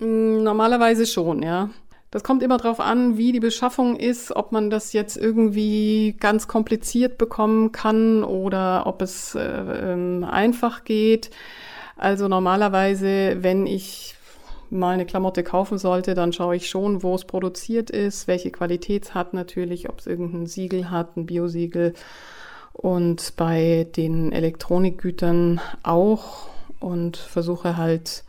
Normalerweise schon, ja. Das kommt immer darauf an, wie die Beschaffung ist, ob man das jetzt irgendwie ganz kompliziert bekommen kann oder ob es äh, ähm, einfach geht. Also normalerweise, wenn ich mal eine Klamotte kaufen sollte, dann schaue ich schon, wo es produziert ist, welche Qualität es hat natürlich, ob es irgendein Siegel hat, ein Biosiegel. Und bei den Elektronikgütern auch und versuche halt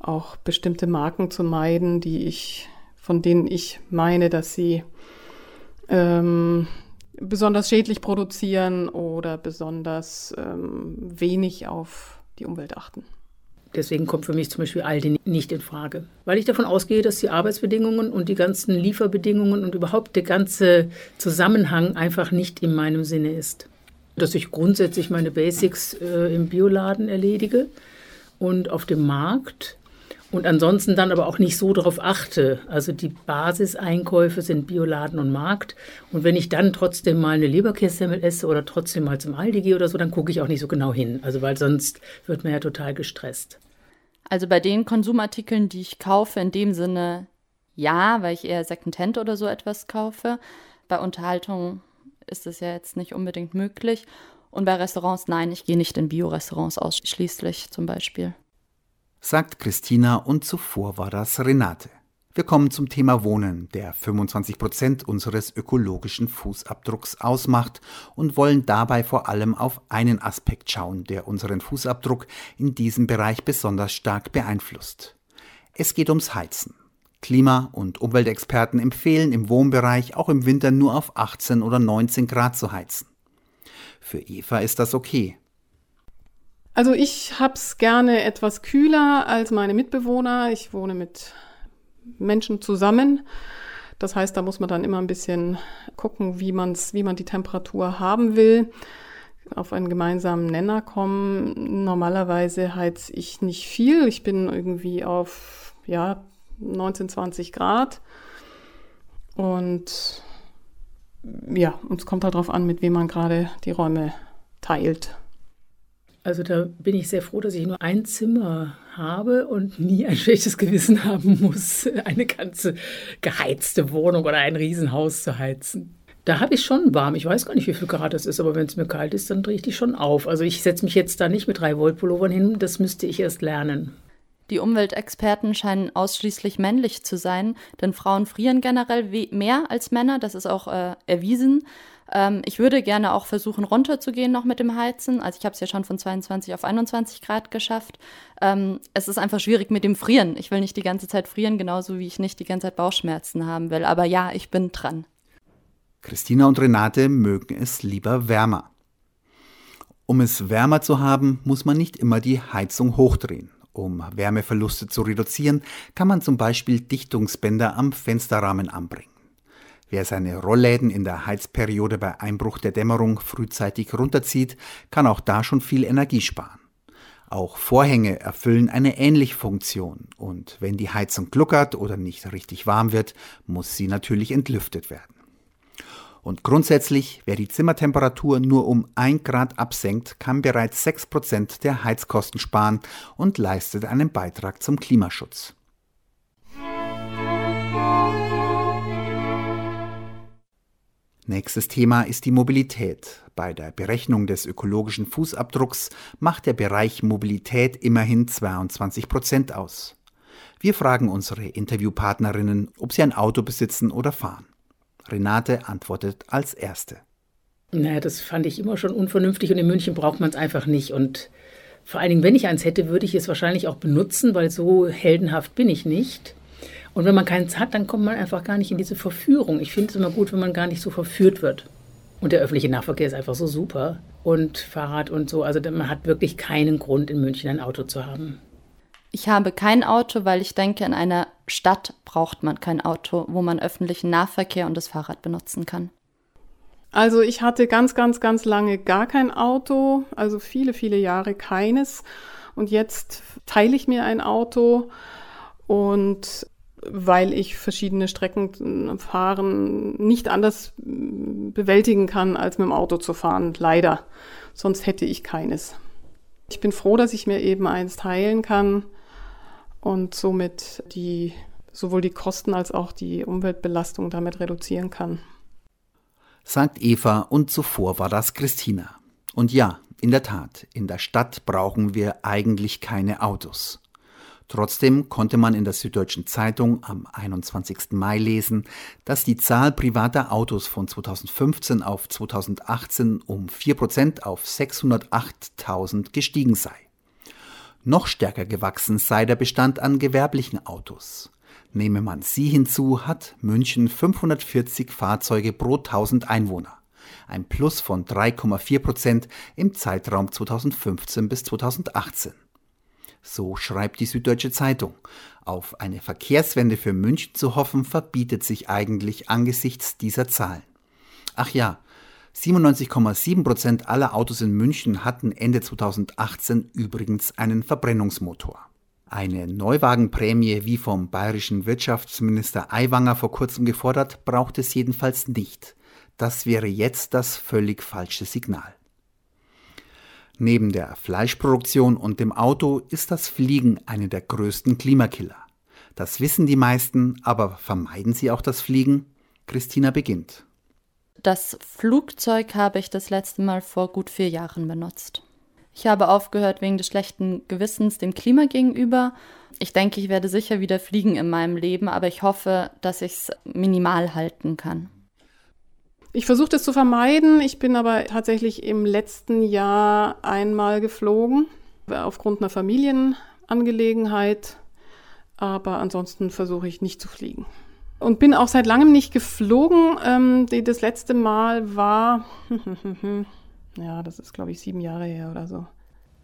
auch bestimmte Marken zu meiden, die ich von denen ich meine, dass sie ähm, besonders schädlich produzieren oder besonders ähm, wenig auf die Umwelt achten. Deswegen kommt für mich zum Beispiel Aldi nicht in Frage, weil ich davon ausgehe, dass die Arbeitsbedingungen und die ganzen Lieferbedingungen und überhaupt der ganze Zusammenhang einfach nicht in meinem Sinne ist. Dass ich grundsätzlich meine Basics äh, im Bioladen erledige und auf dem Markt und ansonsten dann aber auch nicht so darauf achte. Also die Basiseinkäufe sind Bioladen und Markt. Und wenn ich dann trotzdem mal eine Leberkässemmel esse oder trotzdem mal zum Aldi gehe oder so, dann gucke ich auch nicht so genau hin. Also weil sonst wird man ja total gestresst. Also bei den Konsumartikeln, die ich kaufe, in dem Sinne ja, weil ich eher Secondhand oder so etwas kaufe. Bei Unterhaltung ist es ja jetzt nicht unbedingt möglich. Und bei Restaurants, nein, ich gehe nicht in Bio-Restaurants ausschließlich zum Beispiel sagt Christina und zuvor war das Renate. Wir kommen zum Thema Wohnen, der 25 Prozent unseres ökologischen Fußabdrucks ausmacht und wollen dabei vor allem auf einen Aspekt schauen, der unseren Fußabdruck in diesem Bereich besonders stark beeinflusst. Es geht ums Heizen. Klima- und Umweltexperten empfehlen im Wohnbereich auch im Winter nur auf 18 oder 19 Grad zu heizen. Für Eva ist das okay. Also ich hab's gerne etwas kühler als meine Mitbewohner. Ich wohne mit Menschen zusammen. Das heißt, da muss man dann immer ein bisschen gucken, wie, man's, wie man die Temperatur haben will. Auf einen gemeinsamen Nenner kommen. Normalerweise heiz ich nicht viel. Ich bin irgendwie auf ja, 19, 20 Grad. Und ja, uns kommt halt darauf an, mit wem man gerade die Räume teilt. Also da bin ich sehr froh, dass ich nur ein Zimmer habe und nie ein schlechtes Gewissen haben muss, eine ganze geheizte Wohnung oder ein Riesenhaus zu heizen. Da habe ich schon warm. Ich weiß gar nicht, wie viel Grad das ist, aber wenn es mir kalt ist, dann drehe ich die schon auf. Also ich setze mich jetzt da nicht mit drei Volt Pullovern hin. Das müsste ich erst lernen. Die Umweltexperten scheinen ausschließlich männlich zu sein, denn Frauen frieren generell mehr als Männer, das ist auch äh, erwiesen. Ähm, ich würde gerne auch versuchen, runterzugehen noch mit dem Heizen. Also ich habe es ja schon von 22 auf 21 Grad geschafft. Ähm, es ist einfach schwierig mit dem Frieren. Ich will nicht die ganze Zeit frieren, genauso wie ich nicht die ganze Zeit Bauchschmerzen haben will. Aber ja, ich bin dran. Christina und Renate mögen es lieber wärmer. Um es wärmer zu haben, muss man nicht immer die Heizung hochdrehen. Um Wärmeverluste zu reduzieren, kann man zum Beispiel Dichtungsbänder am Fensterrahmen anbringen. Wer seine Rollläden in der Heizperiode bei Einbruch der Dämmerung frühzeitig runterzieht, kann auch da schon viel Energie sparen. Auch Vorhänge erfüllen eine ähnliche Funktion und wenn die Heizung gluckert oder nicht richtig warm wird, muss sie natürlich entlüftet werden. Und grundsätzlich, wer die Zimmertemperatur nur um 1 Grad absenkt, kann bereits 6% der Heizkosten sparen und leistet einen Beitrag zum Klimaschutz. Nächstes Thema ist die Mobilität. Bei der Berechnung des ökologischen Fußabdrucks macht der Bereich Mobilität immerhin 22 Prozent aus. Wir fragen unsere Interviewpartnerinnen, ob sie ein Auto besitzen oder fahren. Renate antwortet als Erste. Naja, das fand ich immer schon unvernünftig und in München braucht man es einfach nicht. Und vor allen Dingen, wenn ich eins hätte, würde ich es wahrscheinlich auch benutzen, weil so heldenhaft bin ich nicht. Und wenn man keins hat, dann kommt man einfach gar nicht in diese Verführung. Ich finde es immer gut, wenn man gar nicht so verführt wird. Und der öffentliche Nahverkehr ist einfach so super. Und Fahrrad und so. Also man hat wirklich keinen Grund, in München ein Auto zu haben. Ich habe kein Auto, weil ich denke, in einer Stadt braucht man kein Auto, wo man öffentlichen Nahverkehr und das Fahrrad benutzen kann. Also ich hatte ganz, ganz, ganz lange gar kein Auto, also viele, viele Jahre keines. Und jetzt teile ich mir ein Auto und weil ich verschiedene Strecken fahren nicht anders bewältigen kann, als mit dem Auto zu fahren, leider. Sonst hätte ich keines. Ich bin froh, dass ich mir eben eins teilen kann und somit die, sowohl die Kosten als auch die Umweltbelastung damit reduzieren kann. Sagt Eva und zuvor war das Christina. Und ja, in der Tat, in der Stadt brauchen wir eigentlich keine Autos. Trotzdem konnte man in der Süddeutschen Zeitung am 21. Mai lesen, dass die Zahl privater Autos von 2015 auf 2018 um 4% auf 608.000 gestiegen sei. Noch stärker gewachsen sei der Bestand an gewerblichen Autos. Nehme man sie hinzu, hat München 540 Fahrzeuge pro 1000 Einwohner. Ein Plus von 3,4 Prozent im Zeitraum 2015 bis 2018. So schreibt die Süddeutsche Zeitung. Auf eine Verkehrswende für München zu hoffen, verbietet sich eigentlich angesichts dieser Zahlen. Ach ja, 97,7 Prozent aller Autos in München hatten Ende 2018 übrigens einen Verbrennungsmotor. Eine Neuwagenprämie, wie vom bayerischen Wirtschaftsminister Aiwanger vor kurzem gefordert, braucht es jedenfalls nicht. Das wäre jetzt das völlig falsche Signal. Neben der Fleischproduktion und dem Auto ist das Fliegen eine der größten Klimakiller. Das wissen die meisten, aber vermeiden sie auch das Fliegen? Christina beginnt. Das Flugzeug habe ich das letzte Mal vor gut vier Jahren benutzt. Ich habe aufgehört wegen des schlechten Gewissens dem Klima gegenüber. Ich denke, ich werde sicher wieder fliegen in meinem Leben, aber ich hoffe, dass ich es minimal halten kann. Ich versuche das zu vermeiden. Ich bin aber tatsächlich im letzten Jahr einmal geflogen, aufgrund einer Familienangelegenheit. Aber ansonsten versuche ich nicht zu fliegen. Und bin auch seit langem nicht geflogen. Ähm, das letzte Mal war, ja, das ist, glaube ich, sieben Jahre her oder so.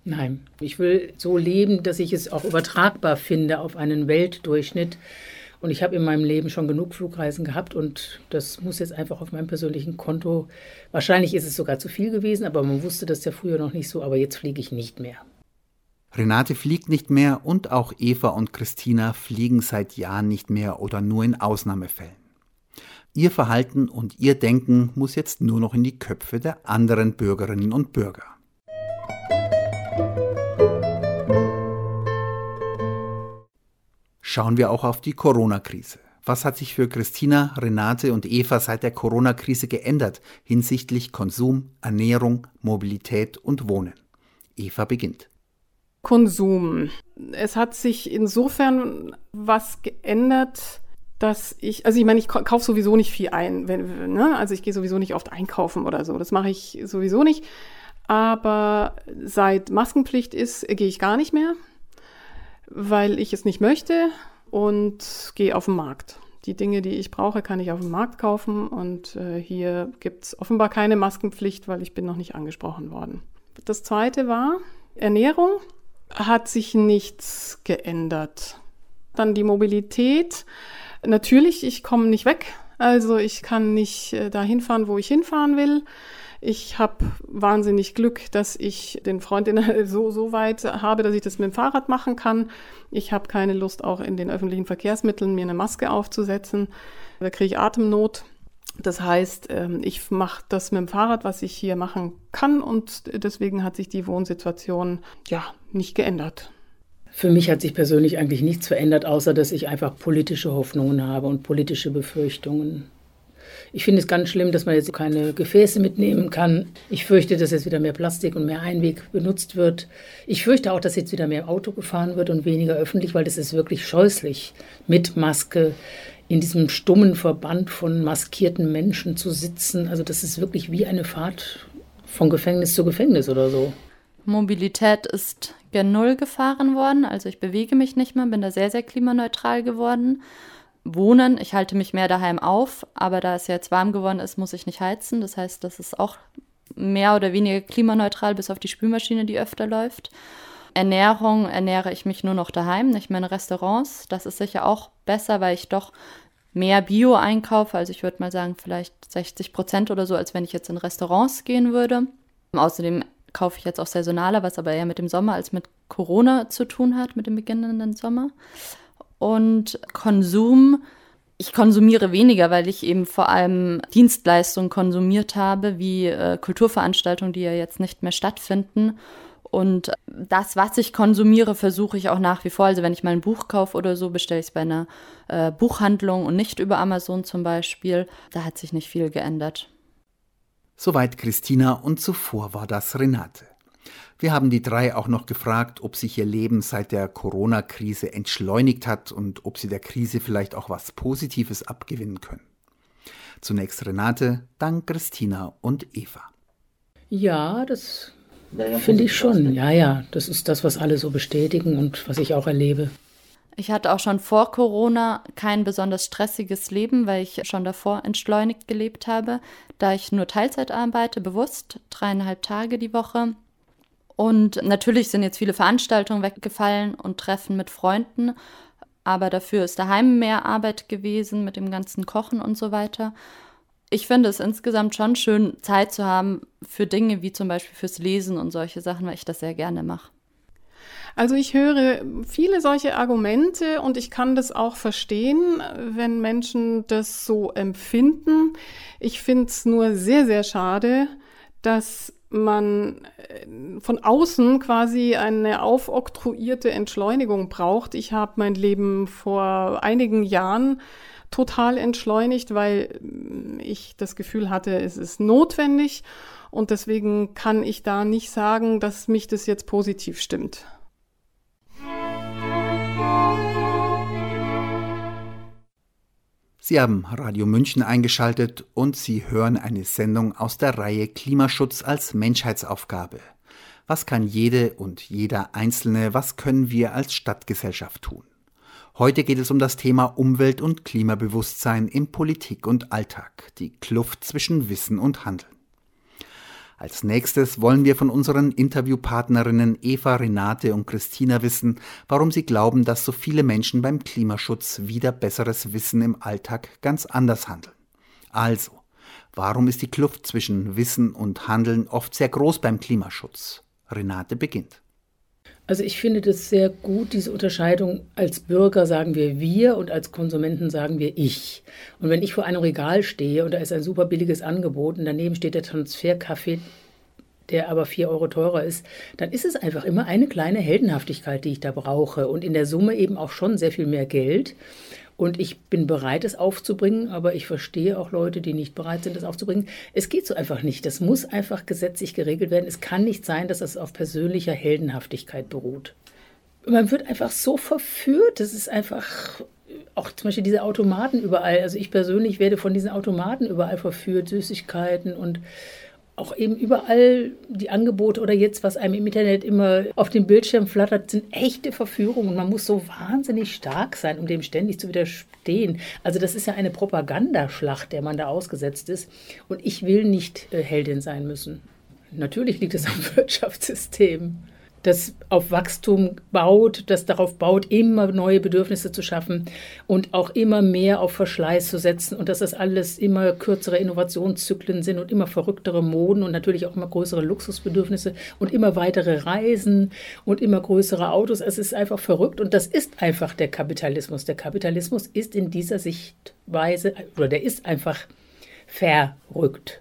Nein, ich will so leben, dass ich es auch übertragbar finde auf einen Weltdurchschnitt. Und ich habe in meinem Leben schon genug Flugreisen gehabt und das muss jetzt einfach auf meinem persönlichen Konto. Wahrscheinlich ist es sogar zu viel gewesen, aber man wusste das ja früher noch nicht so, aber jetzt fliege ich nicht mehr. Renate fliegt nicht mehr und auch Eva und Christina fliegen seit Jahren nicht mehr oder nur in Ausnahmefällen. Ihr Verhalten und ihr Denken muss jetzt nur noch in die Köpfe der anderen Bürgerinnen und Bürger. Schauen wir auch auf die Corona-Krise. Was hat sich für Christina, Renate und Eva seit der Corona-Krise geändert hinsichtlich Konsum, Ernährung, Mobilität und Wohnen? Eva beginnt. Konsum. Es hat sich insofern was geändert, dass ich, also ich meine, ich kaufe sowieso nicht viel ein. Wenn, ne? Also ich gehe sowieso nicht oft einkaufen oder so. Das mache ich sowieso nicht. Aber seit Maskenpflicht ist, gehe ich gar nicht mehr weil ich es nicht möchte und gehe auf den Markt. Die Dinge, die ich brauche, kann ich auf dem Markt kaufen und äh, hier gibt es offenbar keine Maskenpflicht, weil ich bin noch nicht angesprochen worden. Das zweite war Ernährung. Hat sich nichts geändert. Dann die Mobilität. Natürlich, ich komme nicht weg. Also ich kann nicht äh, dahin fahren, wo ich hinfahren will. Ich habe wahnsinnig Glück, dass ich den Freund so, so weit habe, dass ich das mit dem Fahrrad machen kann. Ich habe keine Lust, auch in den öffentlichen Verkehrsmitteln mir eine Maske aufzusetzen. Da kriege ich Atemnot. Das heißt, ähm, ich mache das mit dem Fahrrad, was ich hier machen kann und deswegen hat sich die Wohnsituation ja nicht geändert. Für mich hat sich persönlich eigentlich nichts verändert, außer dass ich einfach politische Hoffnungen habe und politische Befürchtungen. Ich finde es ganz schlimm, dass man jetzt keine Gefäße mitnehmen kann. Ich fürchte, dass jetzt wieder mehr Plastik und mehr Einweg benutzt wird. Ich fürchte auch, dass jetzt wieder mehr Auto gefahren wird und weniger öffentlich, weil das ist wirklich scheußlich, mit Maske in diesem stummen Verband von maskierten Menschen zu sitzen. Also das ist wirklich wie eine Fahrt von Gefängnis zu Gefängnis oder so. Mobilität ist gen Null gefahren worden. Also ich bewege mich nicht mehr, bin da sehr, sehr klimaneutral geworden. Wohnen. Ich halte mich mehr daheim auf, aber da es jetzt warm geworden ist, muss ich nicht heizen. Das heißt, das ist auch mehr oder weniger klimaneutral, bis auf die Spülmaschine, die öfter läuft. Ernährung ernähre ich mich nur noch daheim, nicht mehr in Restaurants. Das ist sicher auch besser, weil ich doch mehr Bio einkaufe. Also ich würde mal sagen, vielleicht 60 Prozent oder so, als wenn ich jetzt in Restaurants gehen würde. Außerdem kaufe ich jetzt auch saisonaler, was aber eher mit dem Sommer als mit Corona zu tun hat, mit dem beginnenden Sommer und Konsum. Ich konsumiere weniger, weil ich eben vor allem Dienstleistungen konsumiert habe, wie äh, Kulturveranstaltungen, die ja jetzt nicht mehr stattfinden. Und das, was ich konsumiere, versuche ich auch nach wie vor. Also wenn ich mal ein Buch kaufe oder so, bestelle ich es bei einer äh, Buchhandlung und nicht über Amazon zum Beispiel. Da hat sich nicht viel geändert. Soweit Christina und zuvor war das Renate. Wir haben die drei auch noch gefragt, ob sich ihr Leben seit der Corona-Krise entschleunigt hat und ob sie der Krise vielleicht auch was Positives abgewinnen können. Zunächst Renate, dann Christina und Eva. Ja, das finde ich schon. Ja, ja, das ist das, was alle so bestätigen und was ich auch erlebe. Ich hatte auch schon vor Corona kein besonders stressiges Leben, weil ich schon davor entschleunigt gelebt habe, da ich nur Teilzeit arbeite, bewusst dreieinhalb Tage die Woche und natürlich sind jetzt viele Veranstaltungen weggefallen und Treffen mit Freunden, aber dafür ist daheim mehr Arbeit gewesen mit dem ganzen Kochen und so weiter. Ich finde es insgesamt schon schön, Zeit zu haben für Dinge wie zum Beispiel fürs Lesen und solche Sachen, weil ich das sehr gerne mache. Also ich höre viele solche Argumente und ich kann das auch verstehen, wenn Menschen das so empfinden. Ich finde es nur sehr, sehr schade, dass man äh, von außen quasi eine aufoktroyierte Entschleunigung braucht. Ich habe mein Leben vor einigen Jahren total entschleunigt, weil äh, ich das Gefühl hatte, es ist notwendig und deswegen kann ich da nicht sagen, dass mich das jetzt positiv stimmt. Sie haben Radio München eingeschaltet und Sie hören eine Sendung aus der Reihe Klimaschutz als Menschheitsaufgabe. Was kann jede und jeder Einzelne, was können wir als Stadtgesellschaft tun? Heute geht es um das Thema Umwelt- und Klimabewusstsein in Politik und Alltag, die Kluft zwischen Wissen und Handeln. Als nächstes wollen wir von unseren Interviewpartnerinnen Eva, Renate und Christina wissen, warum sie glauben, dass so viele Menschen beim Klimaschutz wieder besseres Wissen im Alltag ganz anders handeln. Also, warum ist die Kluft zwischen Wissen und Handeln oft sehr groß beim Klimaschutz? Renate beginnt. Also ich finde das sehr gut, diese Unterscheidung. Als Bürger sagen wir wir und als Konsumenten sagen wir ich. Und wenn ich vor einem Regal stehe und da ist ein super billiges Angebot und daneben steht der Transferkaffee, der aber vier Euro teurer ist, dann ist es einfach immer eine kleine Heldenhaftigkeit, die ich da brauche und in der Summe eben auch schon sehr viel mehr Geld. Und ich bin bereit, es aufzubringen, aber ich verstehe auch Leute, die nicht bereit sind, es aufzubringen. Es geht so einfach nicht. Das muss einfach gesetzlich geregelt werden. Es kann nicht sein, dass es auf persönlicher Heldenhaftigkeit beruht. Man wird einfach so verführt. Das ist einfach auch zum Beispiel diese Automaten überall. Also ich persönlich werde von diesen Automaten überall verführt, Süßigkeiten und auch eben überall die Angebote oder jetzt, was einem im Internet immer auf dem Bildschirm flattert, sind echte Verführungen. Man muss so wahnsinnig stark sein, um dem ständig zu widerstehen. Also das ist ja eine Propagandaschlacht, der man da ausgesetzt ist. Und ich will nicht äh, Heldin sein müssen. Natürlich liegt es am Wirtschaftssystem das auf Wachstum baut, das darauf baut, immer neue Bedürfnisse zu schaffen und auch immer mehr auf Verschleiß zu setzen und dass das alles immer kürzere Innovationszyklen sind und immer verrücktere Moden und natürlich auch immer größere Luxusbedürfnisse und immer weitere Reisen und immer größere Autos. Es ist einfach verrückt und das ist einfach der Kapitalismus. Der Kapitalismus ist in dieser Sichtweise oder der ist einfach verrückt.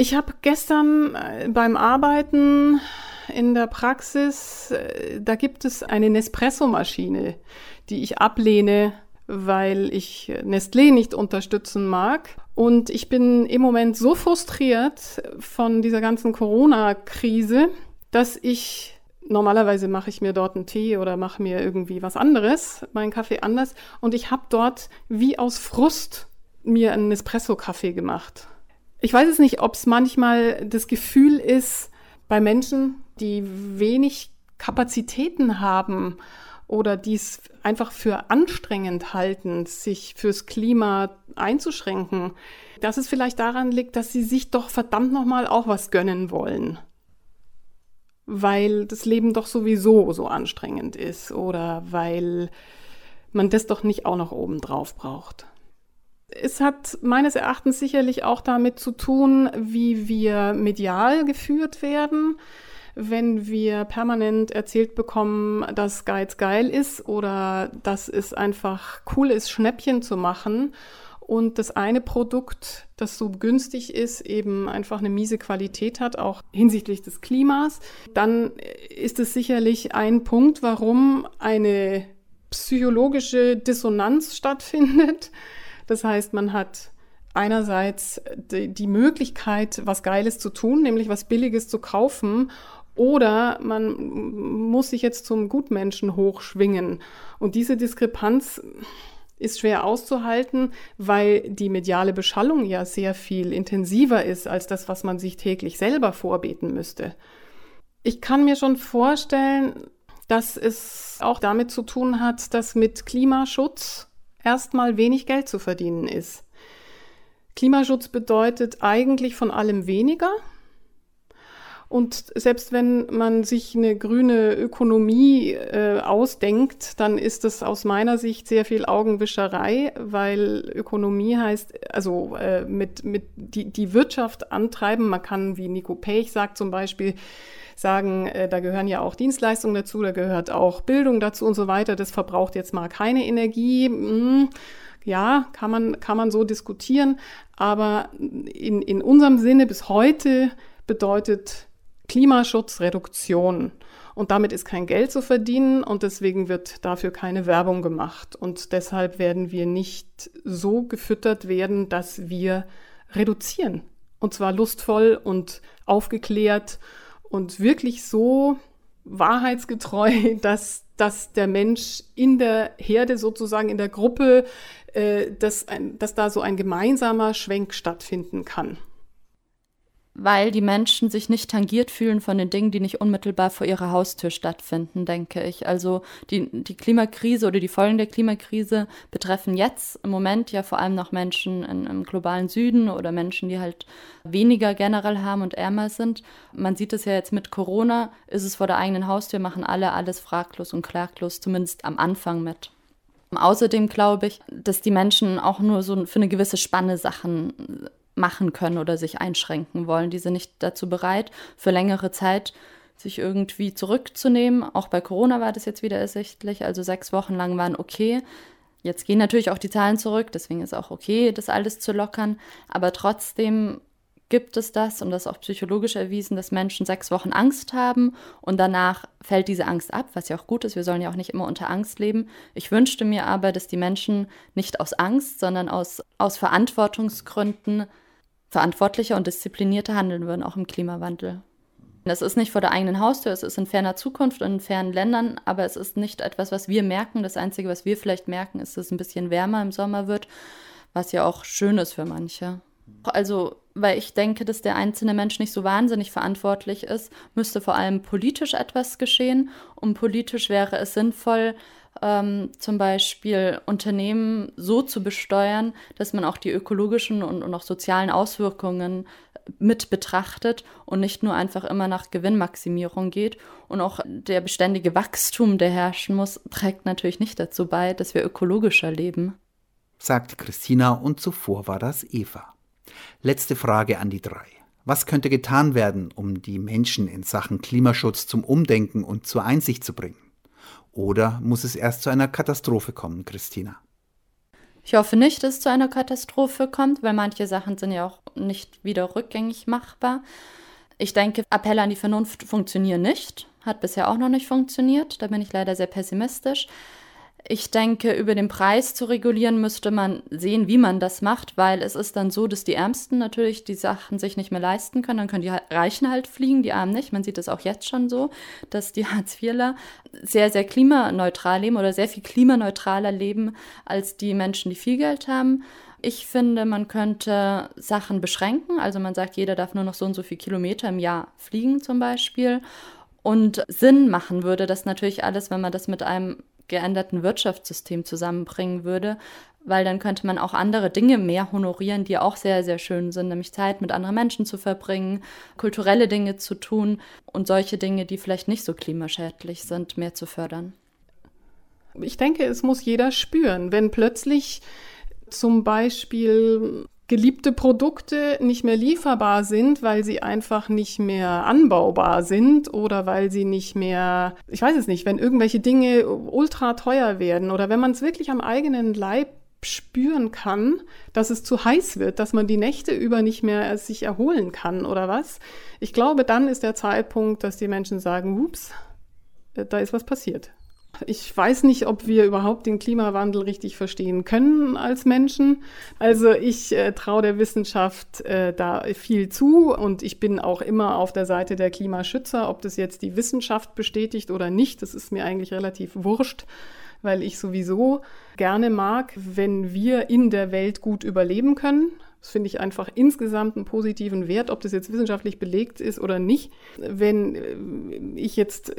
Ich habe gestern äh, beim Arbeiten in der Praxis, äh, da gibt es eine Nespresso-Maschine, die ich ablehne, weil ich Nestlé nicht unterstützen mag. Und ich bin im Moment so frustriert von dieser ganzen Corona-Krise, dass ich normalerweise mache ich mir dort einen Tee oder mache mir irgendwie was anderes, meinen Kaffee anders. Und ich habe dort wie aus Frust mir einen Espresso-Kaffee gemacht. Ich weiß es nicht, ob es manchmal das Gefühl ist bei Menschen, die wenig Kapazitäten haben oder dies einfach für anstrengend halten, sich fürs Klima einzuschränken, dass es vielleicht daran liegt, dass sie sich doch verdammt nochmal auch was gönnen wollen. Weil das Leben doch sowieso so anstrengend ist oder weil man das doch nicht auch noch oben drauf braucht. Es hat meines Erachtens sicherlich auch damit zu tun, wie wir medial geführt werden wenn wir permanent erzählt bekommen, dass Geiz geil ist oder dass es einfach cool ist, Schnäppchen zu machen und das eine Produkt, das so günstig ist, eben einfach eine miese Qualität hat, auch hinsichtlich des Klimas, dann ist es sicherlich ein Punkt, warum eine psychologische Dissonanz stattfindet. Das heißt, man hat einerseits die, die Möglichkeit, was Geiles zu tun, nämlich was Billiges zu kaufen oder man muss sich jetzt zum Gutmenschen hochschwingen. Und diese Diskrepanz ist schwer auszuhalten, weil die mediale Beschallung ja sehr viel intensiver ist als das, was man sich täglich selber vorbeten müsste. Ich kann mir schon vorstellen, dass es auch damit zu tun hat, dass mit Klimaschutz erstmal wenig Geld zu verdienen ist. Klimaschutz bedeutet eigentlich von allem weniger, und selbst wenn man sich eine grüne Ökonomie äh, ausdenkt, dann ist das aus meiner Sicht sehr viel Augenwischerei, weil Ökonomie heißt, also äh, mit, mit die, die Wirtschaft antreiben. Man kann, wie Nico Pech sagt zum Beispiel, sagen, äh, da gehören ja auch Dienstleistungen dazu, da gehört auch Bildung dazu und so weiter. Das verbraucht jetzt mal keine Energie. Hm. Ja, kann man, kann man so diskutieren. Aber in, in unserem Sinne bis heute bedeutet Klimaschutzreduktion. Und damit ist kein Geld zu verdienen und deswegen wird dafür keine Werbung gemacht. Und deshalb werden wir nicht so gefüttert werden, dass wir reduzieren. Und zwar lustvoll und aufgeklärt und wirklich so wahrheitsgetreu, dass, dass der Mensch in der Herde sozusagen, in der Gruppe, äh, dass, ein, dass da so ein gemeinsamer Schwenk stattfinden kann. Weil die Menschen sich nicht tangiert fühlen von den Dingen, die nicht unmittelbar vor ihrer Haustür stattfinden, denke ich. Also die, die Klimakrise oder die Folgen der Klimakrise betreffen jetzt im Moment ja vor allem noch Menschen in, im globalen Süden oder Menschen, die halt weniger generell haben und ärmer sind. Man sieht es ja jetzt mit Corona, ist es vor der eigenen Haustür, machen alle alles fraglos und klaglos, zumindest am Anfang mit. Außerdem glaube ich, dass die Menschen auch nur so für eine gewisse Spanne Sachen machen können oder sich einschränken wollen. Die sind nicht dazu bereit, für längere Zeit sich irgendwie zurückzunehmen. Auch bei Corona war das jetzt wieder ersichtlich. Also sechs Wochen lang waren okay. Jetzt gehen natürlich auch die Zahlen zurück, deswegen ist auch okay, das alles zu lockern. Aber trotzdem gibt es das, und das auch psychologisch erwiesen, dass Menschen sechs Wochen Angst haben und danach fällt diese Angst ab, was ja auch gut ist. Wir sollen ja auch nicht immer unter Angst leben. Ich wünschte mir aber, dass die Menschen nicht aus Angst, sondern aus, aus Verantwortungsgründen verantwortlicher und disziplinierter handeln würden, auch im Klimawandel. Das ist nicht vor der eigenen Haustür, es ist in ferner Zukunft und in fernen Ländern, aber es ist nicht etwas, was wir merken. Das Einzige, was wir vielleicht merken, ist, dass es ein bisschen wärmer im Sommer wird, was ja auch schön ist für manche. Also, weil ich denke, dass der einzelne Mensch nicht so wahnsinnig verantwortlich ist, müsste vor allem politisch etwas geschehen. Und politisch wäre es sinnvoll, ähm, zum Beispiel Unternehmen so zu besteuern, dass man auch die ökologischen und, und auch sozialen Auswirkungen mit betrachtet und nicht nur einfach immer nach Gewinnmaximierung geht. Und auch der beständige Wachstum, der herrschen muss, trägt natürlich nicht dazu bei, dass wir ökologischer leben. Sagt Christina und zuvor war das Eva. Letzte Frage an die drei. Was könnte getan werden, um die Menschen in Sachen Klimaschutz zum Umdenken und zur Einsicht zu bringen? Oder muss es erst zu einer Katastrophe kommen, Christina? Ich hoffe nicht, dass es zu einer Katastrophe kommt, weil manche Sachen sind ja auch nicht wieder rückgängig machbar. Ich denke, Appelle an die Vernunft funktionieren nicht. Hat bisher auch noch nicht funktioniert. Da bin ich leider sehr pessimistisch. Ich denke, über den Preis zu regulieren, müsste man sehen, wie man das macht, weil es ist dann so, dass die Ärmsten natürlich die Sachen sich nicht mehr leisten können. Dann können die Reichen halt fliegen, die Armen nicht. Man sieht es auch jetzt schon so, dass die Hartz-IVler sehr, sehr klimaneutral leben oder sehr viel klimaneutraler leben als die Menschen, die viel Geld haben. Ich finde, man könnte Sachen beschränken. Also man sagt, jeder darf nur noch so und so viele Kilometer im Jahr fliegen zum Beispiel. Und Sinn machen würde das natürlich alles, wenn man das mit einem geänderten Wirtschaftssystem zusammenbringen würde, weil dann könnte man auch andere Dinge mehr honorieren, die auch sehr, sehr schön sind, nämlich Zeit mit anderen Menschen zu verbringen, kulturelle Dinge zu tun und solche Dinge, die vielleicht nicht so klimaschädlich sind, mehr zu fördern. Ich denke, es muss jeder spüren, wenn plötzlich zum Beispiel geliebte Produkte nicht mehr lieferbar sind, weil sie einfach nicht mehr anbaubar sind oder weil sie nicht mehr, ich weiß es nicht, wenn irgendwelche Dinge ultra teuer werden oder wenn man es wirklich am eigenen Leib spüren kann, dass es zu heiß wird, dass man die Nächte über nicht mehr sich erholen kann oder was. Ich glaube, dann ist der Zeitpunkt, dass die Menschen sagen, ups, da ist was passiert. Ich weiß nicht, ob wir überhaupt den Klimawandel richtig verstehen können als Menschen. Also ich äh, traue der Wissenschaft äh, da viel zu und ich bin auch immer auf der Seite der Klimaschützer. Ob das jetzt die Wissenschaft bestätigt oder nicht, das ist mir eigentlich relativ wurscht, weil ich sowieso gerne mag, wenn wir in der Welt gut überleben können. Das finde ich einfach insgesamt einen positiven Wert, ob das jetzt wissenschaftlich belegt ist oder nicht. Wenn äh, ich jetzt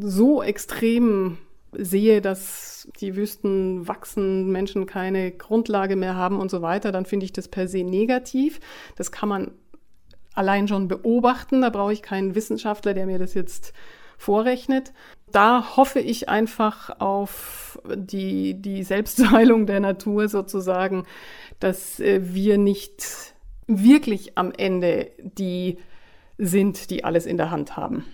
so extrem sehe, dass die Wüsten wachsen, Menschen keine Grundlage mehr haben und so weiter, dann finde ich das per se negativ. Das kann man allein schon beobachten. Da brauche ich keinen Wissenschaftler, der mir das jetzt vorrechnet. Da hoffe ich einfach auf die, die Selbstheilung der Natur sozusagen, dass äh, wir nicht wirklich am Ende die sind, die alles in der Hand haben.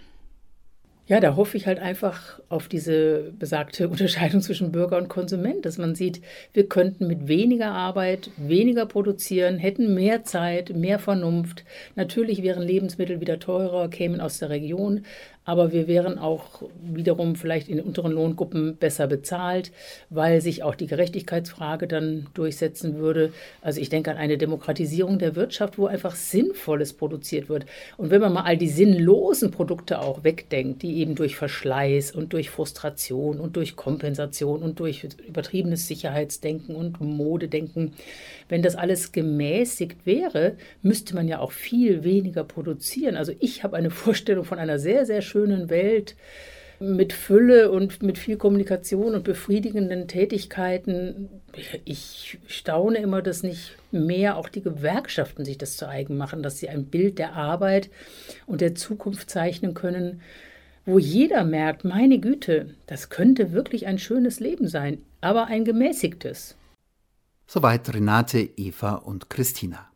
Ja, da hoffe ich halt einfach auf diese besagte Unterscheidung zwischen Bürger und Konsument, dass man sieht, wir könnten mit weniger Arbeit weniger produzieren, hätten mehr Zeit, mehr Vernunft. Natürlich wären Lebensmittel wieder teurer, kämen aus der Region, aber wir wären auch wiederum vielleicht in unteren Lohngruppen besser bezahlt, weil sich auch die Gerechtigkeitsfrage dann durchsetzen würde. Also ich denke an eine Demokratisierung der Wirtschaft, wo einfach Sinnvolles produziert wird. Und wenn man mal all die sinnlosen Produkte auch wegdenkt, die eben durch Verschleiß und durch Frustration und durch Kompensation und durch übertriebenes Sicherheitsdenken und Modedenken Wenn das alles gemäßigt wäre, müsste man ja auch viel weniger produzieren. Also ich habe eine Vorstellung von einer sehr, sehr schönen Welt mit Fülle und mit viel Kommunikation und befriedigenden Tätigkeiten. Ich staune immer, dass nicht mehr auch die Gewerkschaften sich das zu eigen machen, dass sie ein Bild der Arbeit und der Zukunft zeichnen können, wo jeder merkt, meine Güte, das könnte wirklich ein schönes Leben sein, aber ein gemäßigtes. Soweit Renate, Eva und Christina.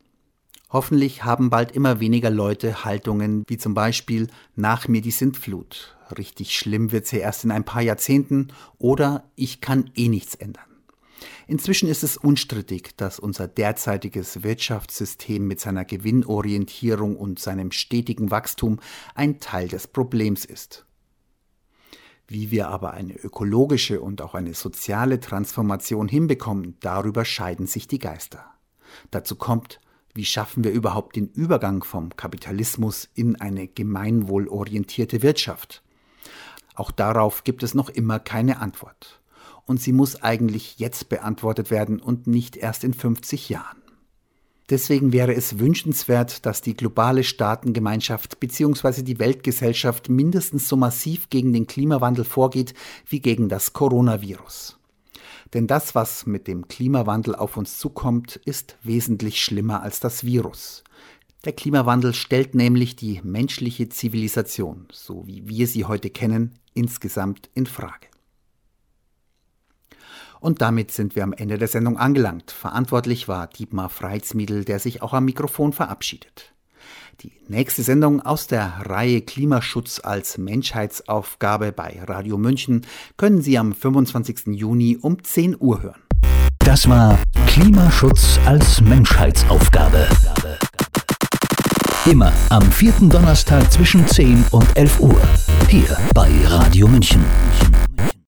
Hoffentlich haben bald immer weniger Leute Haltungen wie zum Beispiel nach mir die Sintflut. Richtig schlimm wird sie erst in ein paar Jahrzehnten oder ich kann eh nichts ändern. Inzwischen ist es unstrittig, dass unser derzeitiges Wirtschaftssystem mit seiner Gewinnorientierung und seinem stetigen Wachstum ein Teil des Problems ist. Wie wir aber eine ökologische und auch eine soziale Transformation hinbekommen, darüber scheiden sich die Geister. Dazu kommt, wie schaffen wir überhaupt den Übergang vom Kapitalismus in eine gemeinwohlorientierte Wirtschaft? Auch darauf gibt es noch immer keine Antwort und sie muss eigentlich jetzt beantwortet werden und nicht erst in 50 Jahren. Deswegen wäre es wünschenswert, dass die globale Staatengemeinschaft bzw. die Weltgesellschaft mindestens so massiv gegen den Klimawandel vorgeht wie gegen das Coronavirus. Denn das, was mit dem Klimawandel auf uns zukommt, ist wesentlich schlimmer als das Virus. Der Klimawandel stellt nämlich die menschliche Zivilisation, so wie wir sie heute kennen, insgesamt in Frage. Und damit sind wir am Ende der Sendung angelangt. Verantwortlich war Dietmar Freitsmiedel, der sich auch am Mikrofon verabschiedet. Die nächste Sendung aus der Reihe Klimaschutz als Menschheitsaufgabe bei Radio München können Sie am 25. Juni um 10 Uhr hören. Das war Klimaschutz als Menschheitsaufgabe. Immer am vierten Donnerstag zwischen 10 und 11 Uhr. Hier bei Radio München.